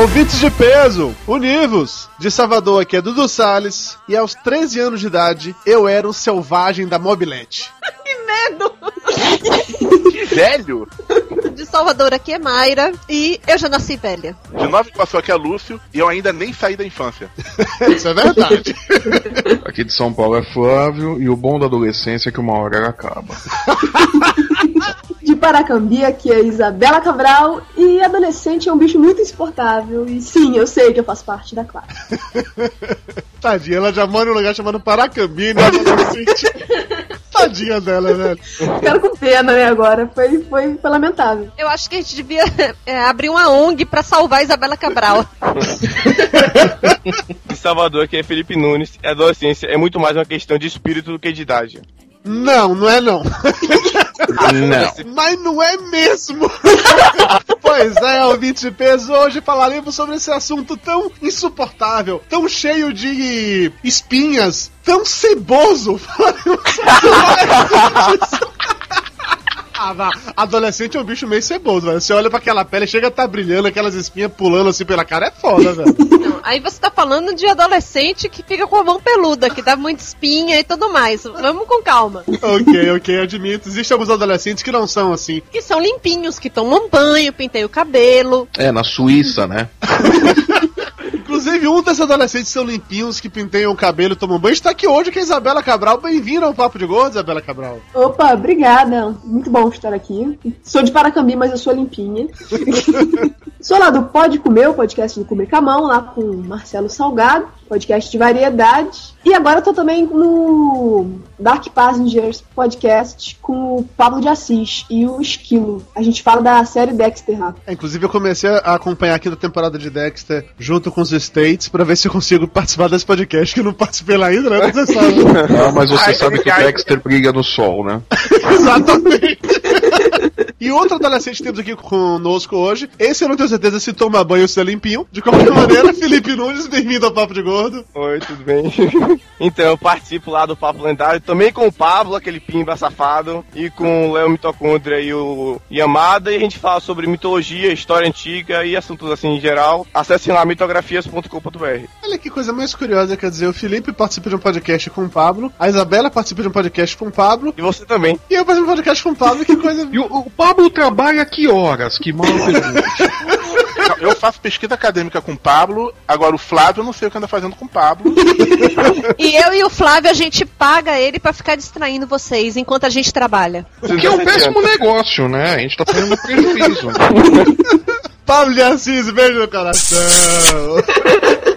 Ouvintes de peso, univos! De Salvador aqui é Dudu Salles e aos 13 anos de idade eu era um selvagem da mobilete. que medo! que velho! De Salvador aqui é Mayra e eu já nasci velha. De Nova Iguaçu aqui é Lúcio e eu ainda nem saí da infância. Isso é verdade. aqui de São Paulo é Flávio e o bom da adolescência é que uma hora ela acaba. De Paracambi, que é Isabela Cabral, e adolescente é um bicho muito insuportável. E sim, eu sei que eu faço parte da classe. Tadinha, ela já mora num lugar chamado Paracambi, né? Adolescente. Tadinha dela, velho. Ficaram com pena, né, agora. Foi, foi, foi lamentável. Eu acho que a gente devia é, abrir uma ONG pra salvar a Isabela Cabral. em Salvador, que é Felipe Nunes, a adolescência é muito mais uma questão de espírito do que de idade. Não, não é não. Não. Mas não é mesmo. pois é, ouvinte de peso, hoje falaremos sobre esse assunto tão insuportável, tão cheio de espinhas, tão ceboso. Falaremos sobre ah, vá. Adolescente é um bicho meio ceboso, velho. Você olha pra aquela pele, chega a tá brilhando, aquelas espinhas pulando assim pela cara, é foda, velho. aí você tá falando de adolescente que fica com a mão peluda, que dá muita espinha e tudo mais. Vamos com calma. ok, ok, admito. Existem alguns adolescentes que não são assim. Que são limpinhos, que tomam banho, penteiam o cabelo. É, na Suíça, né? Inclusive, um desses adolescentes são limpinhos, que pinteiam o cabelo e tomam banho, está aqui hoje, que é a Isabela Cabral. Bem-vinda ao Papo de Gordo, Isabela Cabral. Opa, obrigada. Muito bom estar aqui. Sou de Paracambi, mas eu sou limpinha. sou lá do Pode Comer, o podcast do Comer Camão, lá com Marcelo Salgado, podcast de variedade. E agora eu tô também no Dark Passengers podcast com o Pablo de Assis e o Esquilo. A gente fala da série Dexter lá. É, inclusive eu comecei a acompanhar aqui da temporada de Dexter junto com os States para ver se eu consigo participar desse podcast, que eu não participei lá ainda, né? Você sabe. Não, mas você Ai, sabe que o Dexter briga no sol, né? Exatamente. E outro adolescente temos aqui conosco hoje. Esse eu não tenho certeza se toma banho ou se é limpinho. De qualquer maneira, Felipe Nunes, bem-vindo ao Papo de Gordo. Oi, tudo bem? então, eu participo lá do Papo Lendário, também com o Pablo, aquele pimba safado, e com o Léo Mitocôndria e o Yamada, e a gente fala sobre mitologia, história antiga e assuntos assim em geral. Acessem lá mitografias.com.br. Olha que coisa mais curiosa, quer dizer, o Felipe participa de um podcast com o Pablo, a Isabela participa de um podcast com o Pablo. E você também. E eu participo de um podcast com o Pablo, que coisa. e o, o Pablo Pablo trabalha que horas? Que mal Eu faço pesquisa acadêmica com o Pablo, agora o Flávio eu não sei o que anda fazendo com o Pablo. e eu e o Flávio, a gente paga ele para ficar distraindo vocês enquanto a gente trabalha. O que é um péssimo negócio, né? A gente tá fazendo prejuízo. Pablo de Assis, beijo no coração.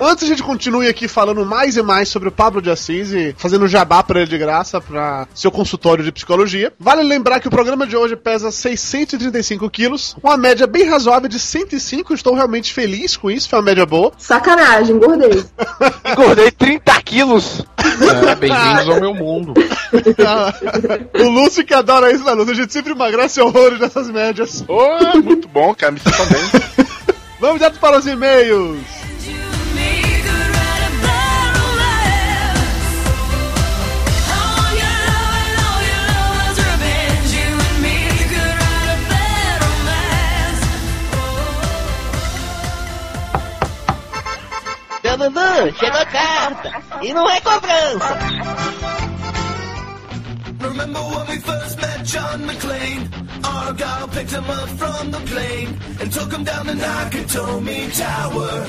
Antes a gente continue aqui falando mais e mais sobre o Pablo de Assis e fazendo jabá para ele de graça para seu consultório de psicologia, vale lembrar que o programa de hoje pesa 635 quilos, uma média bem razoável de 105. Estou realmente feliz com isso, foi uma média boa. Sacanagem, engordei. engordei 30 quilos. É, bem-vindos ao meu mundo. o Lúcio que adora isso, né, Lúcio? A gente sempre emagrece horrores dessas médias. Oh, muito bom, cara, me sinto bem. Vamos direto para os e-mails. Dudu, chegou a carta. E não é cobrança. Remember when we first met John McClane? Argyle picked him up from the plane and took him down the Nakatomi Tower.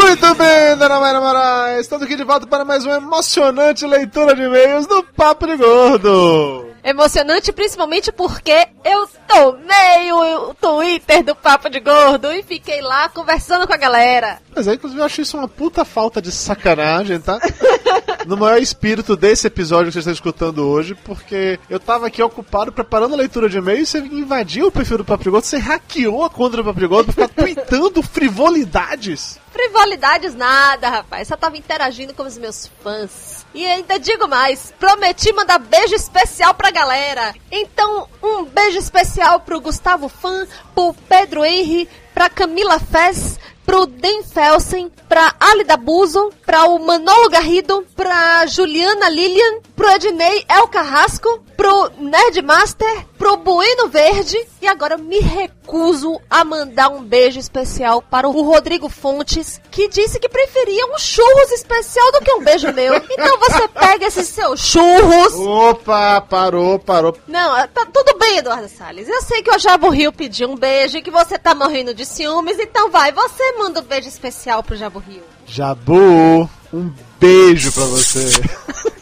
Muito bem, Dona Mayra Moraes. Estamos aqui de volta para mais uma emocionante leitura de e-mails do Papo de Gordo. Emocionante principalmente porque eu tomei o, Twitter do Papo de Gordo e fiquei lá conversando com a galera. Mas aí, inclusive, eu acho isso uma puta falta de sacanagem, tá? no maior espírito desse episódio que vocês estão escutando hoje, porque eu tava aqui ocupado preparando a leitura de e-mail e você invadiu o perfil do Gordo, você hackeou a conta do Gordo pra ficar tweetando frivolidades. Frivolidades nada, rapaz. Só tava interagindo com os meus fãs. E ainda digo mais, prometi mandar beijo especial pra galera. Então, um beijo especial pro Gustavo Fã, pro Pedro Henry, pra Camila Fez, pro Den Felsen, pra Alida Buzo, pra o Manolo Garrido, pra Juliana Lilian, pro Ednei El Carrasco, pro Nerdmaster, pro Bueno Verde e agora me recuso a mandar um beijo especial para o Rodrigo Fontes, que disse que preferia um churros especial do que um beijo meu. Então você pega esses seus churros. Opa, parou, parou. Não, tá tudo bem, Eduardo Salles. Eu sei que o Jabo Rio pediu um beijo e que você tá morrendo de ciúmes, então vai, você manda um beijo especial pro Jabo Rio. Jabu, um beijo pra você.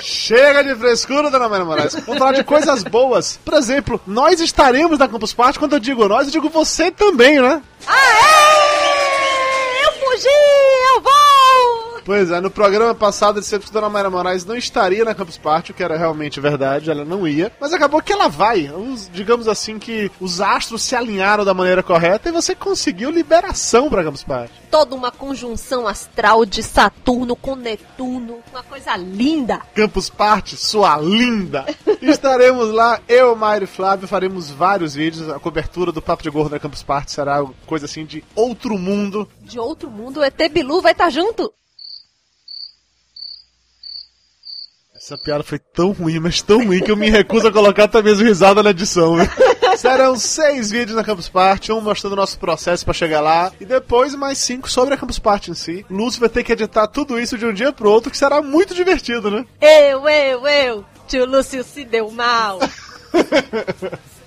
Chega de frescura, dona Maria Moraes. Vamos falar de coisas boas. Por exemplo, nós estaremos na Campus Party. Quando eu digo nós, eu digo você também, né? Aê! Eu fugi! Eu vou! Pois é, no programa passado disse que a Dona Mayra Moraes não estaria na Campus Party, o que era realmente verdade, ela não ia. Mas acabou que ela vai. Os- digamos assim que os astros se alinharam da maneira correta e você conseguiu liberação pra Campus Party. Toda uma conjunção astral de Saturno com Netuno. Uma coisa linda. Campus Party, sua linda! Estaremos lá, eu, Mário e Flávio, faremos vários vídeos. A cobertura do Papo de Gordo na Campus Party será coisa assim de outro mundo. De outro mundo, o ET Bilu vai estar junto. Essa piada foi tão ruim, mas tão ruim que eu me recuso a colocar até mesmo risada na edição. viu? Serão seis vídeos na Campus Party, um mostrando o nosso processo pra chegar lá, e depois mais cinco sobre a Campus Party em si. Lúcio vai ter que editar tudo isso de um dia pro outro, que será muito divertido, né? Eu, eu, eu. Tio Lúcio se deu mal.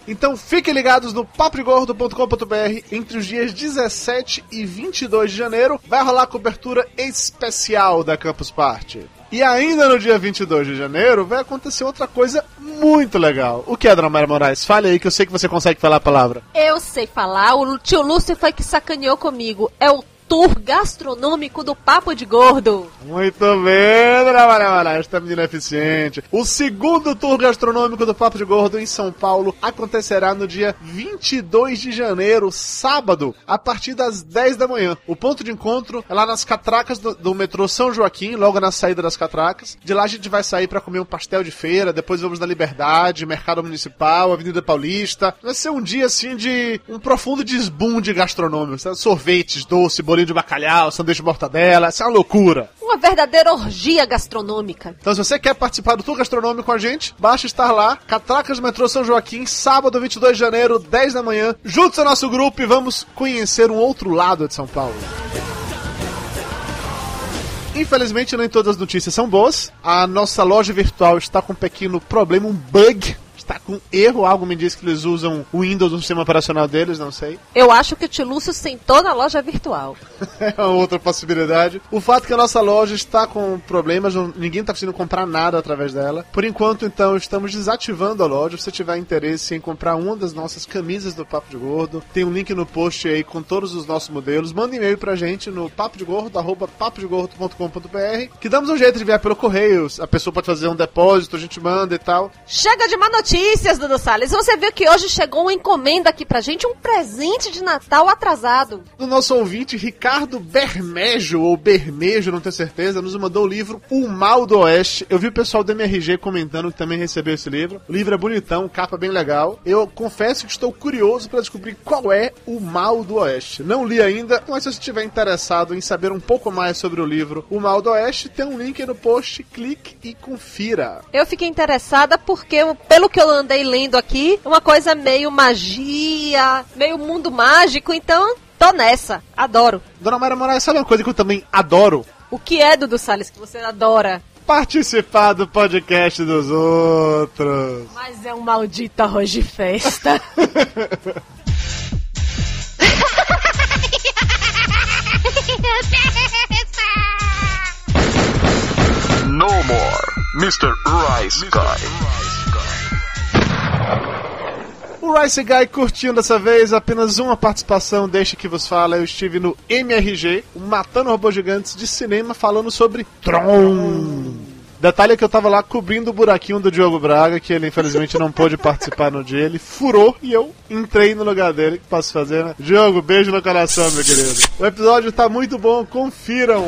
Então fiquem ligados no papregordo.com.br entre os dias 17 e 22 de janeiro. Vai rolar a cobertura especial da Campus Party. E ainda no dia 22 de janeiro vai acontecer outra coisa muito legal. O que é, Dona Maria Moraes? Fale aí que eu sei que você consegue falar a palavra. Eu sei falar, o tio Lúcio foi que sacaneou comigo. É o tour gastronômico do Papo de Gordo. Muito bem, Dona Maria Moraes, esta menina é eficiente. O segundo tour gastronômico do Papo de Gordo em São Paulo acontecerá no dia 22 de janeiro, sábado, a partir das 10 da manhã. O ponto de encontro é lá nas catracas do, do metrô São Joaquim, logo na saída das catracas. De lá a gente vai sair para comer um pastel de feira, depois vamos na Liberdade, Mercado Municipal, Avenida Paulista. Vai ser um dia assim de um profundo desbunde gastronômico, sabe? sorvetes, doce, bolinho de bacalhau, sanduíche de mortadela, isso é uma loucura. Uma verdadeira orgia gastronômica. Então, se você quer participar do Tour Gastronômico com a gente, basta estar lá, Catracas do Metrô São Joaquim, sábado 22 de janeiro, 10 da manhã. Juntos ao nosso grupo e vamos conhecer um outro lado de São Paulo. Infelizmente, nem todas as notícias são boas. A nossa loja virtual está com um pequeno problema, um bug. Está com erro, algo me diz que eles usam o Windows no sistema operacional deles, não sei. Eu acho que o tio Lúcio sentou na loja virtual. É uma outra possibilidade. O fato é que a nossa loja está com problemas, ninguém está conseguindo comprar nada através dela. Por enquanto, então, estamos desativando a loja. Se você tiver interesse em comprar uma das nossas camisas do Papo de Gordo, tem um link no post aí com todos os nossos modelos. Manda um e-mail pra gente no papodegordo, arroba papodegordo.com.br que damos um jeito de enviar pelo correio. A pessoa pode fazer um depósito, a gente manda e tal. Chega de má notícias, Dudu Salles. Você viu que hoje chegou uma encomenda aqui pra gente, um presente de Natal atrasado. do nosso ouvinte Ricardo Bermejo, ou Bermejo, não tenho certeza, nos mandou o livro O Mal do Oeste. Eu vi o pessoal do MRG comentando que também recebeu esse livro. O livro é bonitão, capa bem legal. Eu confesso que estou curioso para descobrir qual é O Mal do Oeste. Não li ainda, mas se você estiver interessado em saber um pouco mais sobre o livro O Mal do Oeste, tem um link aí no post, clique e confira. Eu fiquei interessada porque, pelo que eu andei lendo aqui, uma coisa meio magia, meio mundo mágico, então tô nessa. Adoro. Dona Mara Moraes, sabe uma coisa que eu também adoro? O que é, Dudu Salles, que você adora? Participar do podcast dos outros. Mas é um maldito arroz de festa. No more, Mr. Rice Guy. O Rice Guy curtiu dessa vez apenas uma participação, deixa que vos fala. Eu estive no MRG, Matando Robôs Gigantes de cinema, falando sobre Tron. Detalhe é que eu tava lá cobrindo o buraquinho do Diogo Braga, que ele infelizmente não pôde participar no dia. Ele furou e eu entrei no lugar dele. Que posso fazer, né? Diogo, beijo no coração, meu querido. O episódio tá muito bom, confiram.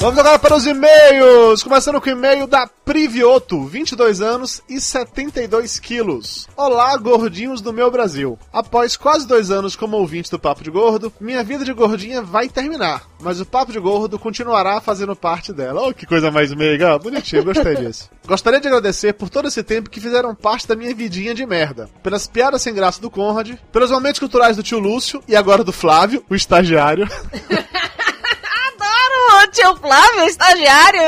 Vamos agora para os e-mails! Começando com o e-mail da Privioto, 22 anos e 72 quilos. Olá, gordinhos do meu Brasil. Após quase dois anos como ouvinte do Papo de Gordo, minha vida de gordinha vai terminar, mas o Papo de Gordo continuará fazendo parte dela. Oh, que coisa mais meiga! Bonitinho, gostei disso. Gostaria de agradecer por todo esse tempo que fizeram parte da minha vidinha de merda. Pelas piadas sem graça do Conrad, pelos momentos culturais do tio Lúcio e agora do Flávio, o estagiário. Tio Flávio, estagiário!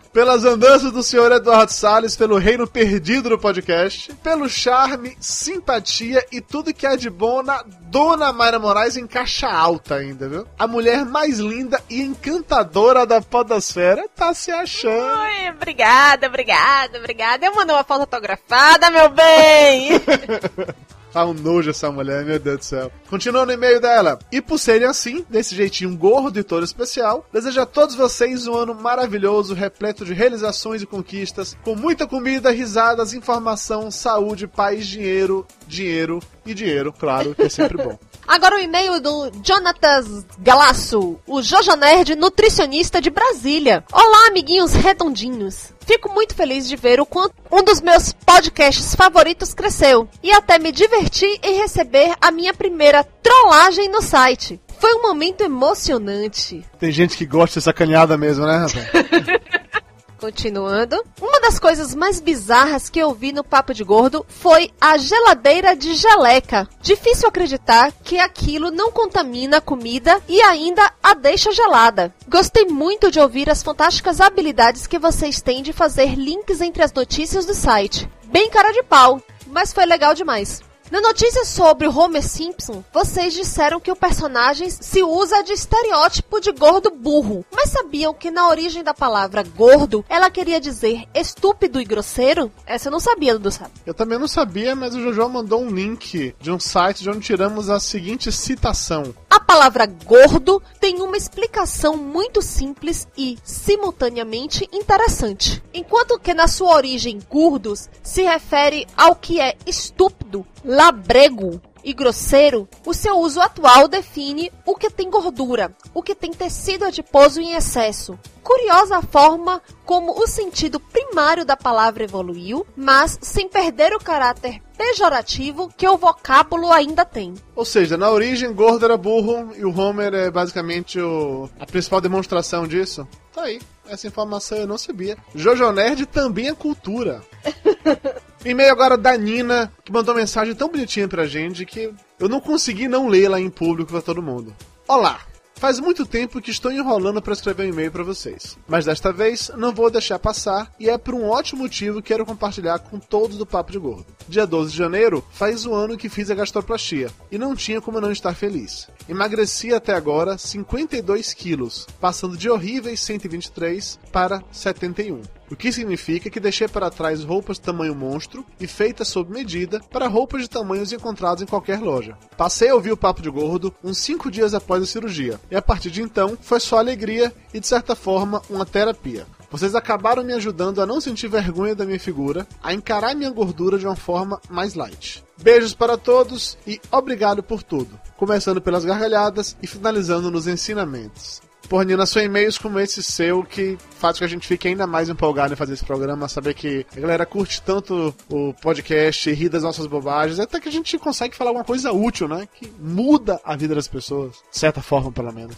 pelas andanças do senhor Eduardo Salles pelo reino perdido do podcast, pelo charme, simpatia e tudo que há de bom na Dona Mayra Moraes em caixa alta ainda, viu? A mulher mais linda e encantadora da podosfera tá se achando. Oi, obrigada, obrigada, obrigada. Eu mando uma foto autografada, meu bem! Tá um nojo essa mulher, meu Deus do céu. Continuando no e-mail dela. E por serem assim, desse jeitinho gordo e todo especial, desejo a todos vocês um ano maravilhoso, repleto de realizações e conquistas, com muita comida, risadas, informação, saúde, paz, dinheiro, dinheiro e dinheiro, claro, que é sempre bom. Agora o e-mail do Jonatas Galasso, o Jojo Nerd nutricionista de Brasília. Olá, amiguinhos redondinhos. Fico muito feliz de ver o quanto um dos meus podcasts favoritos cresceu e até me diverti em receber a minha primeira trollagem no site. Foi um momento emocionante. Tem gente que gosta de sacaneada mesmo, né, rapaz? Continuando. Uma das coisas mais bizarras que eu vi no Papo de Gordo foi a geladeira de geleca. Difícil acreditar que aquilo não contamina a comida e ainda a deixa gelada. Gostei muito de ouvir as fantásticas habilidades que vocês têm de fazer links entre as notícias do site. Bem cara de pau, mas foi legal demais. Na notícia sobre Homer Simpson, vocês disseram que o personagem se usa de estereótipo de gordo burro. Mas sabiam que na origem da palavra gordo, ela queria dizer estúpido e grosseiro? Essa eu não sabia, Dudu sabe. Eu também não sabia, mas o Jojo mandou um link de um site de onde tiramos a seguinte citação. Palavra gordo tem uma explicação muito simples e, simultaneamente, interessante. Enquanto que na sua origem gordos se refere ao que é estúpido, labrego e grosseiro, o seu uso atual define o que tem gordura, o que tem tecido adiposo em excesso. Curiosa a forma como o sentido primário da palavra evoluiu, mas sem perder o caráter pejorativo que o vocábulo ainda tem. Ou seja, na origem, gordo era burro e o Homer é basicamente o... a principal demonstração disso. Tá aí. Essa informação eu não sabia. Jojo Nerd também é cultura. E-mail agora da Nina, que mandou uma mensagem tão bonitinha pra gente que eu não consegui não ler lá em público pra todo mundo. Olá! Faz muito tempo que estou enrolando para escrever um e-mail para vocês, mas desta vez não vou deixar passar e é por um ótimo motivo que quero compartilhar com todos do Papo de Gordo. Dia 12 de janeiro faz um ano que fiz a gastroplastia e não tinha como não estar feliz. Emagreci até agora 52 quilos, passando de horríveis 123 para 71. O que significa que deixei para trás roupas tamanho monstro e feitas sob medida para roupas de tamanhos encontrados em qualquer loja. Passei a ouvir o Papo de Gordo uns 5 dias após a cirurgia, e a partir de então foi só alegria e, de certa forma, uma terapia. Vocês acabaram me ajudando a não sentir vergonha da minha figura, a encarar minha gordura de uma forma mais light. Beijos para todos e obrigado por tudo, começando pelas gargalhadas e finalizando nos ensinamentos. Porra, Nina, são e-mails como esse seu que faz com que a gente fique ainda mais empolgado em fazer esse programa, saber que a galera curte tanto o podcast, ri das nossas bobagens, até que a gente consegue falar alguma coisa útil, né? Que muda a vida das pessoas, de certa forma, pelo menos.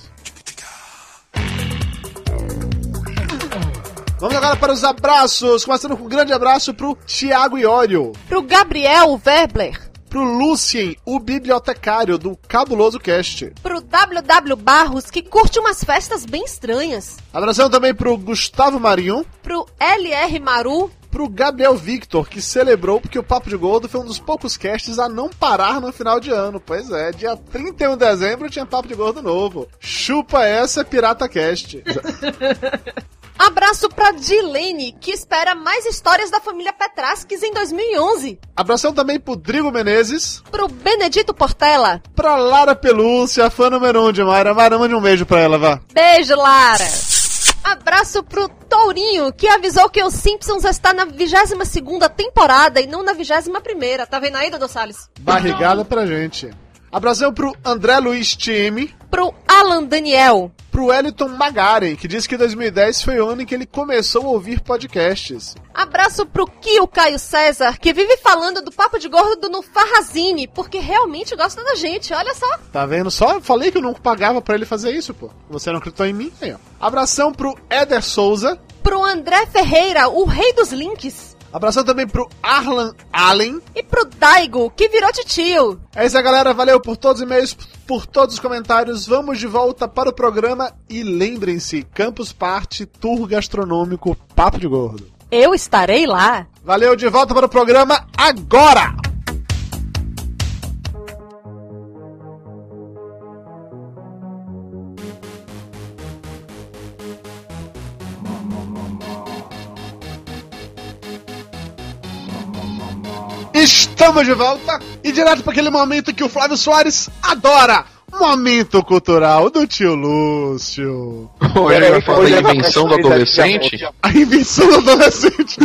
Vamos agora para os abraços, começando com um grande abraço pro Thiago Iório, Pro Gabriel Werbler, pro Lucien, o bibliotecário do Cabuloso Cast. pro WW Barros, que curte umas festas bem estranhas, Abração também pro Gustavo Marinho, pro LR Maru, pro Gabriel Victor, que celebrou porque o Papo de Gordo foi um dos poucos casts a não parar no final de ano. Pois é, dia 31 de dezembro tinha Papo de Gordo novo. Chupa essa, Pirata Cast. Abraço pra Dilene, que espera mais histórias da família Petrasques em 2011. Abração também pro Drigo Menezes, Pro Benedito Portela. pra Lara Pelúcia, fã número um de Mayra. Mayra, mande um beijo pra ela, vá. Beijo, Lara. Abraço pro Tourinho, que avisou que os Simpsons está na 22ª temporada e não na 21ª. Tá vendo aí, Dodô Salles? Barrigada pra gente. Abração pro André Luiz Time, Pro Alan Daniel. pro Wellington Magaren, que disse que 2010 foi o ano em que ele começou a ouvir podcasts. Abraço pro Kio Caio César, que vive falando do Papo de Gordo no Farrazine, porque realmente gosta da gente, olha só. Tá vendo só? Falei que eu não pagava pra ele fazer isso, pô. Você não acreditou em mim? Aí, ó. Abração pro Eder Souza. Pro André Ferreira, o rei dos links. Abração também pro Arlan Allen. E pro Daigo, que virou titio. É isso aí, galera. Valeu por todos os e-mails, por todos os comentários. Vamos de volta para o programa. E lembrem-se, Campus Party, Tour Gastronômico, Papo de Gordo. Eu estarei lá. Valeu, de volta para o programa agora! Estamos de volta e direto para aquele momento que o Flávio Soares adora. Momento cultural do tio Lúcio. Falar da invenção do adolescente? A invenção do adolescente.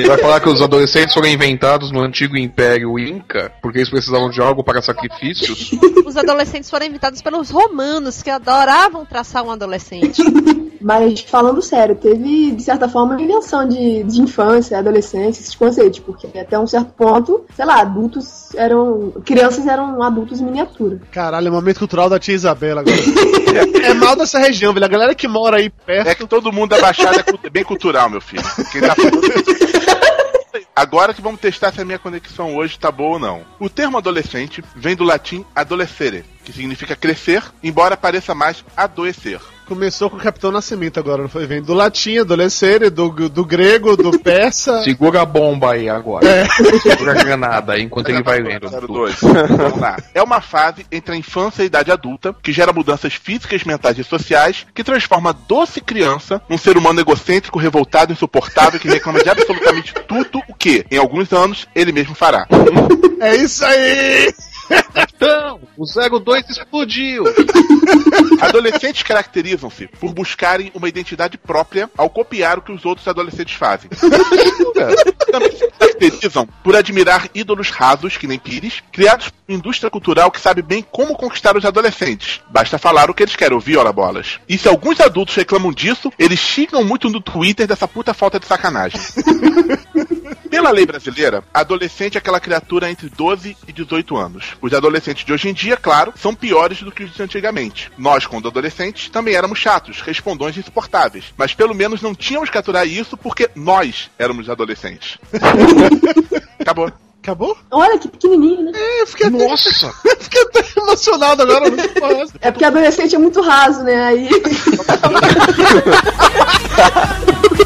Ele vai falar que os adolescentes foram inventados no antigo Império Inca, porque eles precisavam de algo para sacrifícios. Os adolescentes foram inventados pelos romanos, que adoravam traçar um adolescente. Mas falando sério, teve, de certa forma, uma invenção de, de infância, adolescência, esses conceitos, porque até um certo ponto, sei lá, adultos eram. crianças eram adultos em miniatura. Caralho, é momento cultural da tia Isabela agora. é mal dessa região, velho. A galera que mora aí perto. É que todo mundo da Baixada é cu- bem cultural, meu filho. Quem tá falando Agora que vamos testar se a minha conexão hoje tá boa ou não. O termo adolescente vem do latim adolescere, que significa crescer, embora pareça mais adoecer. Começou com o Capitão Nascimento agora, não foi? Vem do latim, adolescente, do, do grego, do persa. Segura a bomba aí agora. Segura a granada aí enquanto ele vai lendo. 02. Vamos lá. É uma fase entre a infância e a idade adulta que gera mudanças físicas, mentais e sociais que transforma a doce criança num ser humano egocêntrico, revoltado, insuportável que reclama de absolutamente tudo o que, em alguns anos, ele mesmo fará. É isso aí! Então, o 02 explodiu. Adolescentes caracterizam-se por buscarem uma identidade própria ao copiar o que os outros adolescentes fazem. Também se caracterizam por admirar ídolos rasos, que nem Pires, criados por uma indústria cultural que sabe bem como conquistar os adolescentes. Basta falar o que eles querem ouvir, ora bolas. E se alguns adultos reclamam disso, eles xingam muito no Twitter dessa puta falta de sacanagem. Pela lei brasileira, adolescente é aquela criatura entre 12 e 18 anos. Os adolescentes de hoje em dia, claro, são piores do que os de antigamente. Nós, quando adolescentes, também éramos chatos, respondões insuportáveis. Mas pelo menos não tínhamos que aturar isso porque nós éramos adolescentes. Acabou. Acabou? Olha que pequenininho, né? É, eu fiquei até, Nossa! fiquei até emocionado agora. Essa. É porque adolescente é muito raso, né? Aí.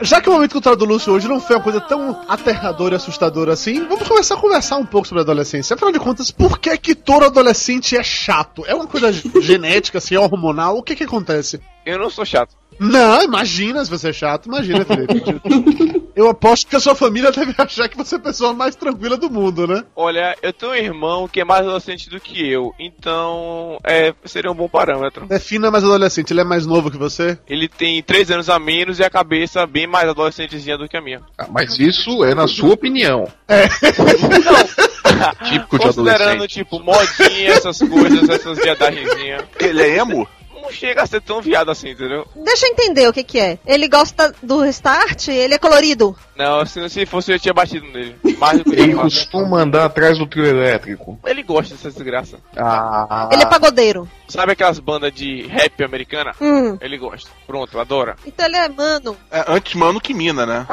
Já que o momento cultural do Lúcio hoje não foi uma coisa tão aterradora e assustadora assim, vamos começar a conversar um pouco sobre a adolescência. Afinal de contas, por que que todo adolescente é chato? É uma coisa genética, assim, hormonal? O que que acontece? Eu não sou chato. Não, imagina se você é chato, imagina, Felipe. Eu aposto que a sua família deve achar que você é a pessoa mais tranquila do mundo, né? Olha, eu tenho um irmão que é mais adolescente do que eu, então é, seria um bom parâmetro. Defina é mais adolescente, ele é mais novo que você? Ele tem 3 anos a menos e a cabeça bem mais adolescentezinha do que a minha. Ah, Mas isso é na sua opinião. Típico de Considerando, adolescente. tipo, modinha, essas coisas, essas viadagenzinhas. Ele é emo? Não chega a ser tão viado assim, entendeu? Deixa eu entender o que que é. Ele gosta do restart, ele é colorido. Não, se, se fosse eu tinha batido nele. Mais do que Ele costuma andar atrás do trio elétrico. Ele gosta dessa desgraça. Ah, Ele é pagodeiro. Sabe aquelas bandas de rap americana? Hum. Ele gosta. Pronto, adora. Então ele é mano. É, antes mano que mina, né?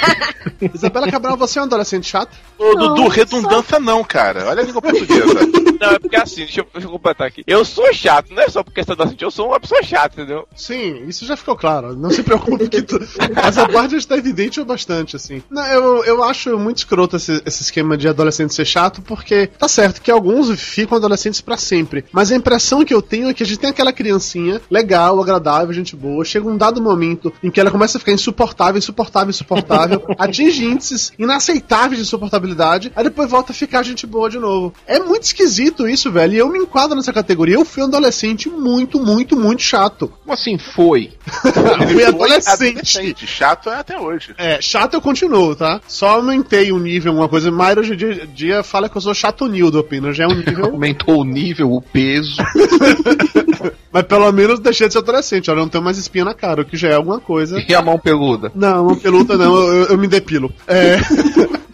Isabela Cabral, você é um adolescente chato? Ô, Dudu, redundância não, cara. Olha a língua portuguesa. Não, é porque assim, deixa eu, deixa eu completar aqui. Eu sou chato, não é só porque você é adolescente, eu sou uma pessoa chata, entendeu? Sim, isso já ficou claro. Não se preocupe que tu... essa parte está evidente bastante, assim. Não, eu, eu acho muito escroto esse, esse esquema de adolescente ser chato, porque tá certo que alguns ficam adolescentes pra sempre. Mas a impressão que eu tenho é que a gente tem aquela criancinha legal, agradável, gente boa. Chega um dado momento em que ela começa a ficar insuportável, insuportável, insuportável, atinge índices inaceitáveis de insuportabilidade, aí depois volta a ficar gente boa de novo. É muito esquisito isso, velho. E eu me enquadro nessa categoria. Eu fui um adolescente muito, muito, muito chato. Como assim foi? Eu fui adolescente. adolescente. Chato é até hoje. É, chato eu continuo, tá? Só aumentei um nível, uma coisa. Mayra hoje em dia, dia fala que eu sou chato Nildo, opina. Já é um nível. Aumentou o nível, o peso. mas pelo menos deixei de ser adolescente. Olha, não tenho mais espinha na cara, o que já é alguma coisa. E a mão peluda. Não, não peluta não, eu, eu me depilo. É.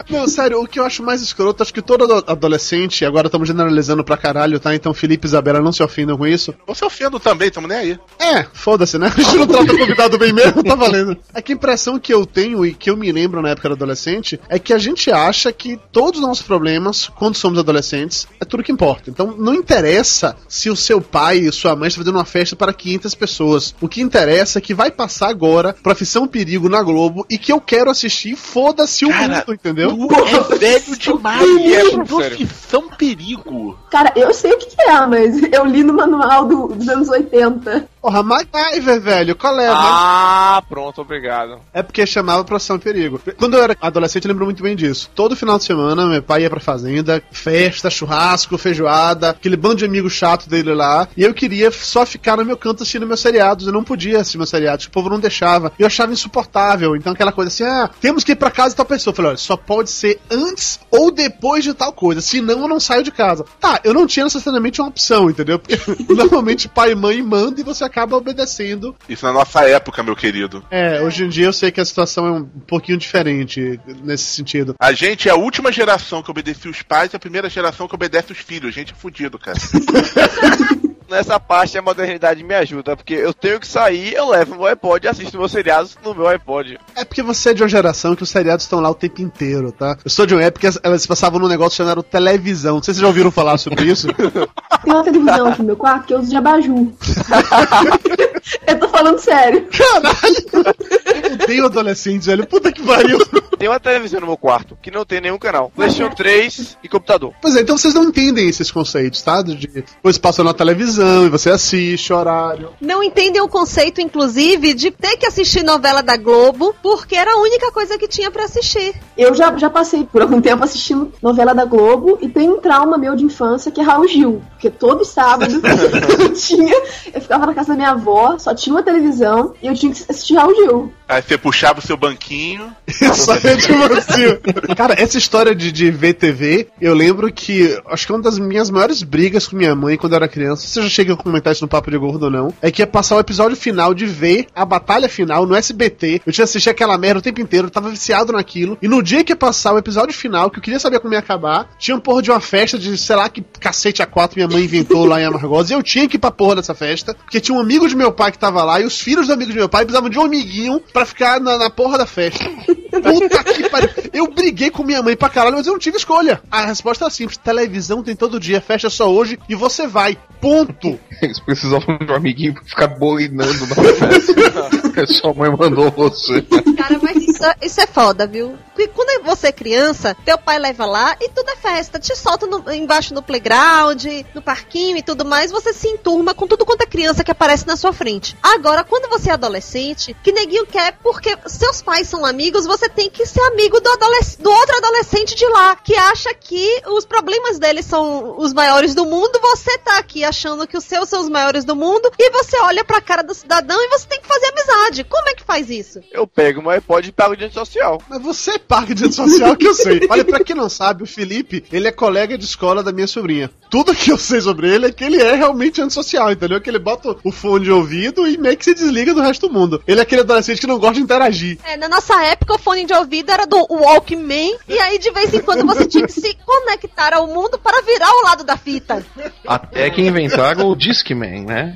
Não, sério, o que eu acho mais escroto, acho que todo ado- adolescente, agora estamos generalizando pra caralho, tá? Então Felipe e Isabela não se ofendam com isso. Você ofendo também, tamo nem aí. É, foda-se, né? A gente não trata o convidado bem mesmo, tá valendo. É que a impressão que eu tenho e que eu me lembro na época da adolescente é que a gente acha que todos os nossos problemas, quando somos adolescentes, é tudo que importa. Então não interessa se o seu pai e sua mãe estão fazendo uma festa para 500 pessoas. O que interessa é que vai passar agora Profissão Perigo na Globo e que eu quero assistir, foda-se o Cara, mundo, entendeu? É velho demais. É, profissão perigo. Cara, eu sei o que, que é, mas eu li no manual do- dos anos 80. Porra, MacGyver, velho, qual é? Ah, pronto, obrigado. É porque chamava Profissão Perigo. Quando eu era adolescente, eu lembro muito bem disso. Todo final de semana, meu pai ia pra fazenda, festa, churrasco, feijoada, aquele bando de amigos chato dele lá. E eu queria só ficar no meu canto assistindo meus seriados. Eu não podia assistir meus seriados, o povo não deixava. Eu achava insuportável. Então aquela coisa assim, ah, temos que ir pra casa de tal pessoa. Eu falei, olha, só pode ser antes ou depois de tal coisa. Senão eu não saio de casa. Tá, eu não tinha necessariamente uma opção, entendeu? Porque normalmente pai e mãe mandam e você acaba obedecendo Isso na nossa época, meu querido. é, hoje em dia eu sei que a situação é um pouquinho diferente nesse sentido. A gente é a última geração que obedecia os pais e a primeira geração que obedece os filhos. Gente, é fudido, cara. Nessa parte a modernidade me ajuda, porque eu tenho que sair, eu levo meu iPod e assisto meus seriados no meu iPod. É porque você é de uma geração que os seriados estão lá o tempo inteiro, tá? Eu sou de uma época que elas passavam num negócio chamado televisão. Não sei se vocês já ouviram falar sobre isso. Tem uma televisão aqui no meu quarto que eu uso de abajur. eu tô falando sério. Caralho! Eu odeio adolescentes, velho. Puta que pariu. Tem uma televisão no meu quarto que não tem nenhum canal. PlayStation 3 e computador. Pois é, então vocês não entendem esses conceitos, tá? De coisa passa na televisão e você assiste, horário. Não entendem o conceito, inclusive, de ter que assistir novela da Globo, porque era a única coisa que tinha pra assistir. Eu já, já passei por algum tempo assistindo novela da Globo e tem um trauma meu de infância que é Raul Gil. Porque todo sábado eu tinha. Eu ficava na casa da minha avó, só tinha uma televisão e eu tinha que assistir Raul Gil. Aí você puxava o seu banquinho. É de você. Cara, essa história de, de ver TV, eu lembro que acho que uma das minhas maiores brigas com minha mãe quando eu era criança, você já chega a comentar isso no Papo de Gordo ou não, é que ia passar o episódio final de ver a batalha final no SBT. Eu tinha assistido aquela merda o tempo inteiro, eu tava viciado naquilo. E no dia que ia passar o episódio final, que eu queria saber como ia acabar, tinha um porra de uma festa de sei lá que cacete a quatro minha mãe inventou lá em Amargosa. E eu tinha que ir pra porra dessa festa, porque tinha um amigo de meu pai que tava lá e os filhos do amigo de meu pai precisavam de um amiguinho pra ficar na, na porra da festa. Puta que pariu. Eu briguei com minha mãe pra caralho, mas eu não tive escolha. A resposta é simples: televisão tem todo dia, festa só hoje e você vai. Ponto. Eles precisavam de um amiguinho pra ficar bolinando na festa. É Sua mãe mandou você. Cara, mas isso, isso é foda, viu? Porque quando você é criança, teu pai leva lá e tudo é festa. Te solta no- embaixo no playground, no parquinho e tudo mais. Você se enturma com tudo quanto é criança que aparece na sua frente. Agora, quando você é adolescente, que neguinho quer porque seus pais são amigos, você tem que ser amigo do, adolesc- do outro adolescente de lá, que acha que os problemas dele são os maiores do mundo. Você tá aqui achando que os seus são os maiores do mundo e você olha pra cara do cidadão e você tem que fazer amizade. Como é que faz isso? Eu pego meu iPod e pago de rede social. Mas você parque de rede social que eu sei. Olha, pra quem não sabe, o Felipe, ele é colega de escola da minha sobrinha. Tudo que eu sei sobre ele é que ele é realmente antissocial, entendeu? Que ele bota o fone de ouvido e meio que se desliga do resto do mundo. Ele é aquele adolescente que não gosta de interagir. É, na nossa época o fone de ouvido era do Walkman e aí de vez em quando você tinha que se conectar ao mundo para virar o lado da fita. Até que inventaram o Discman, né?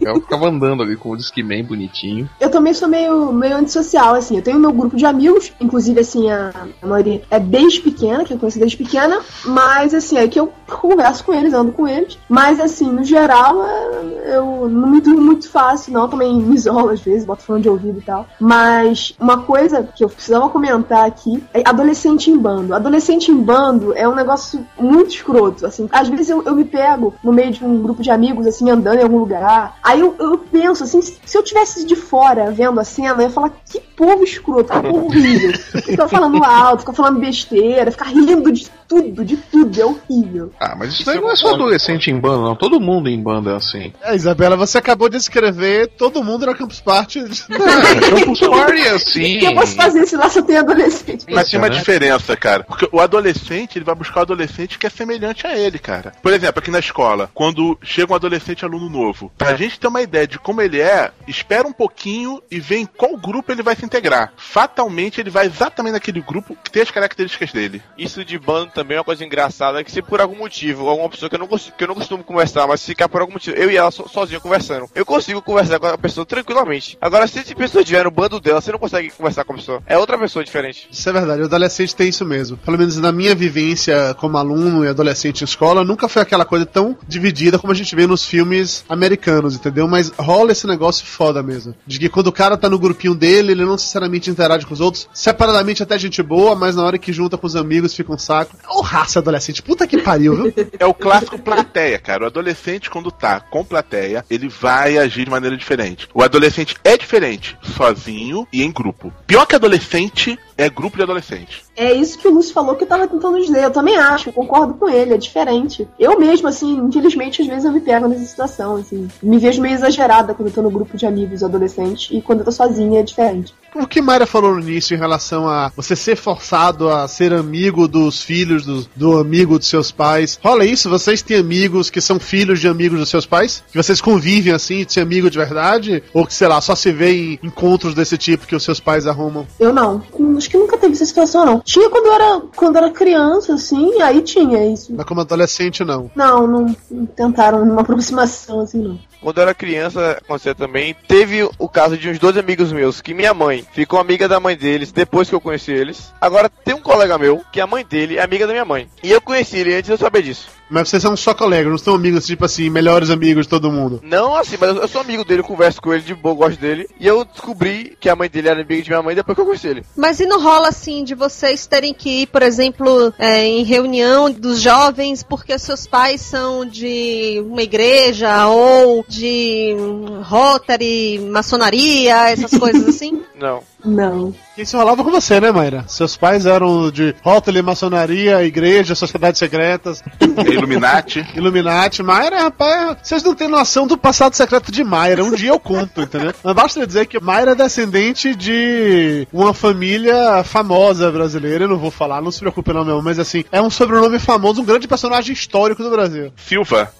Eu ficava andando ali com o Discman bonitinho. Eu também sou meio, meio antissocial, assim. Eu tenho meu grupo de amigos, inclusive, assim, assim, a, a maioria é desde pequena, que eu conheço desde pequena, mas assim, é que eu converso com eles, ando com eles. Mas assim, no geral, é, eu não me durmo muito fácil, não. Também me isolo às vezes, boto fone de ouvido e tal. Mas uma coisa que eu precisava comentar aqui é adolescente em bando. Adolescente em bando é um negócio muito escroto, assim. Às vezes eu, eu me pego no meio de um grupo de amigos, assim, andando em algum lugar. Aí eu, eu penso, assim, se eu tivesse de fora vendo a cena, eu ia falar, que povo escroto, que povo horrível. Fica falando alto, fica falando besteira, fica rindo de tudo, de tudo, é horrível. Ah, mas isso daí não é só adolescente em banda, não. Todo mundo em banda é assim. É, Isabela, você acabou de escrever todo mundo na Campus Party. É, Campus Party é assim. O que eu posso fazer se lá só tem adolescente? Mas tem uma né? diferença, cara. Porque o adolescente, ele vai buscar o adolescente que é semelhante a ele, cara. Por exemplo, aqui na escola, quando chega um adolescente aluno novo, pra gente ter uma ideia de como ele é, espera um pouquinho e vê em qual grupo ele vai se integrar. Fatalmente, ele vai exatamente naquele grupo que tem as características dele. Isso de bando também é uma coisa engraçada, que se por algum motivo, alguma pessoa que eu não, que eu não costumo conversar, mas ficar por algum motivo, eu e ela so, sozinho conversando, eu consigo conversar com a pessoa tranquilamente. Agora, se essa pessoa estiver no bando dela, você não consegue conversar com a pessoa. É outra pessoa diferente. Isso é verdade, o adolescente tem isso mesmo. Pelo menos na minha vivência como aluno e adolescente em escola, nunca foi aquela coisa tão dividida como a gente vê nos filmes americanos, entendeu? Mas rola esse negócio foda mesmo. De que quando o cara tá no grupinho dele, ele não necessariamente interage com os outros. Separadamente até gente boa, mas na hora que junta com os amigos fica um saco. Ô raça adolescente, puta que pariu, viu? É o clássico plateia, cara. O adolescente, quando tá com plateia, ele vai agir de maneira diferente. O adolescente é diferente, sozinho e em grupo. Pior que adolescente é grupo de adolescente. É isso que o Lúcio falou que eu tava tentando dizer. Eu também acho, eu concordo com ele, é diferente. Eu mesmo, assim, infelizmente, às vezes eu me pego nessa situação, assim. Me vejo meio exagerada quando eu tô no grupo de amigos adolescentes e quando eu tô sozinha é diferente. O que Mayra falou no início em relação a você ser forçado a ser amigo dos filhos do, do amigo dos seus pais. Rola isso? Vocês têm amigos que são filhos de amigos dos seus pais? Que vocês convivem assim, de ser amigo de verdade? Ou que, sei lá, só se vê em encontros desse tipo que os seus pais arrumam? Eu não. Hum, Acho que nunca teve essa situação, não. Tinha quando eu era, quando eu era criança, assim, aí tinha isso. Mas como adolescente, não. Não, não, não tentaram uma aproximação, assim, não. Quando eu era criança, aconteceu também. Teve o caso de uns dois amigos meus, que minha mãe ficou amiga da mãe deles depois que eu conheci eles. Agora tem um colega meu, que a mãe dele é amiga da minha mãe. E eu conheci ele antes de eu saber disso. Mas vocês são só colegas, não são amigos, tipo assim, melhores amigos de todo mundo. Não assim, mas eu sou amigo dele, converso com ele de boa, gosto dele. E eu descobri que a mãe dele era amiga de minha mãe depois que eu conheci ele. Mas e não rola assim de vocês terem que ir, por exemplo, é, em reunião dos jovens porque seus pais são de uma igreja ou de Rotary, maçonaria, essas coisas assim? Não. Não. Isso rolava com você, né, Mayra? Seus pais eram de Rótale, maçonaria, igreja, sociedades secretas, Illuminati. Illuminati. Mayra, rapaz, vocês não têm noção do passado secreto de Mayra. Um dia eu conto, entendeu? Mas basta dizer que Mayra é descendente de uma família famosa brasileira. Eu não vou falar, não se preocupe não, meu. Mas assim, é um sobrenome famoso, um grande personagem histórico do Brasil. Silva.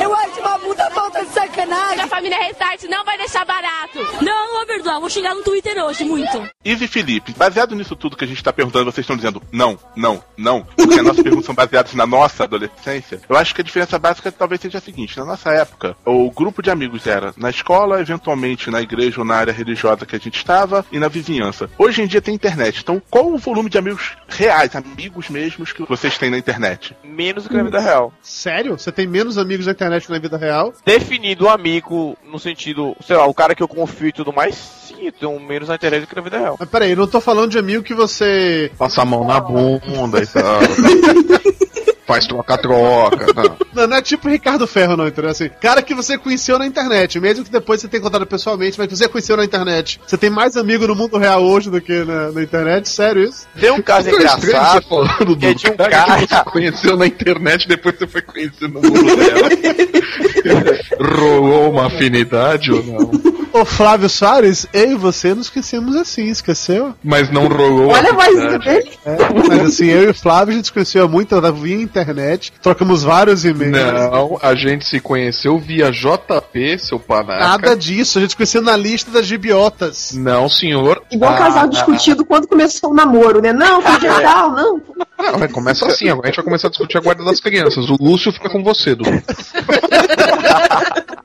Eu acho uma puta de sacanagem. A família Restart não vai deixar barato. Não, é verdade. Vou chegar no Twitter hoje, muito. Ive Felipe, baseado nisso tudo que a gente tá perguntando, vocês estão dizendo não, não, não, porque as nossas perguntas são baseadas na nossa adolescência. Eu acho que a diferença básica talvez seja a seguinte: na nossa época, o grupo de amigos era na escola, eventualmente na igreja ou na área religiosa que a gente estava e na vizinhança. Hoje em dia tem internet, então qual o volume de amigos reais, amigos mesmos que vocês têm na internet? Menos do que na vida real. Sério? Você tem menos amigos na internet que na vida real? Definido amigo no sentido, sei lá, o cara que eu confio e tudo mais, sim, eu tenho menos internet do que na vida real. Mas peraí, eu não tô falando de amigo que você. Passa a mão na bunda e tal. Faz troca-troca. Não. Não, não é tipo Ricardo Ferro, não, entendeu? Assim, cara que você conheceu na internet, mesmo que depois você tenha encontrado pessoalmente, mas que você conheceu na internet. Você tem mais amigo no mundo real hoje do que na, na internet? Sério isso? Tem um caso Ficou estranho engraçado, você falando que é do de um cara, cara... que você conheceu na internet depois você foi conhecer no mundo dela. Rolou uma afinidade ou não? Ô Flávio Soares, eu e você nos conhecemos assim, esqueceu? Mas não rolou Olha dele. É, mas assim, eu e o Flávio a gente se conheceu há muito via internet, trocamos vários e-mails. Não, a gente se conheceu via JP, seu panaca. Nada disso, a gente se conheceu na lista das gibiotas. Não, senhor. Igual Ah, casal discutido quando começou o namoro, né? Não, foi de tal, não. Não, começa assim, agora a gente vai começar a discutir a guarda das crianças. O Lúcio fica com você, Du.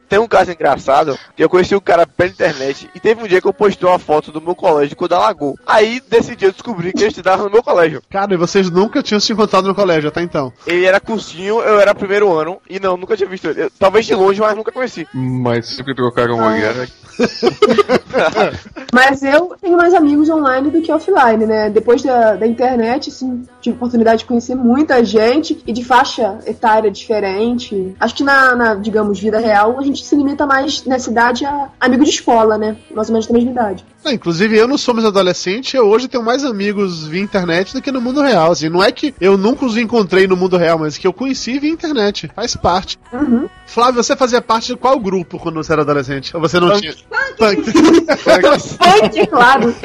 Tem um caso engraçado que eu conheci um cara pela internet e teve um dia que eu postei uma foto do meu colégio quando alagou. Aí desse dia eu descobri que ele estudava no meu colégio. Cara, e vocês nunca tinham se encontrado no colégio até então. Ele era cursinho, eu era primeiro ano e não, nunca tinha visto ele. Eu- talvez de longe, mas nunca conheci. Mas sempre trocaram uma guerra. Mas eu tenho mais amigos online do que offline, né? Depois da, da internet, assim, tive oportunidade de conhecer muita gente e de faixa etária diferente. Acho que na, na, digamos, vida real, a gente se limita mais nessa idade a amigo de escola, né? Mais ou menos da mesma idade. Não, inclusive, eu não sou mais adolescente, eu hoje tenho mais amigos via internet do que no mundo real. Assim, não é que eu nunca os encontrei no mundo real, mas que eu conheci via internet. Faz parte. Uhum. Flávio, você fazia parte de qual grupo quando você era adolescente? Ou você não Punk. tinha? Punk. Punk, claro.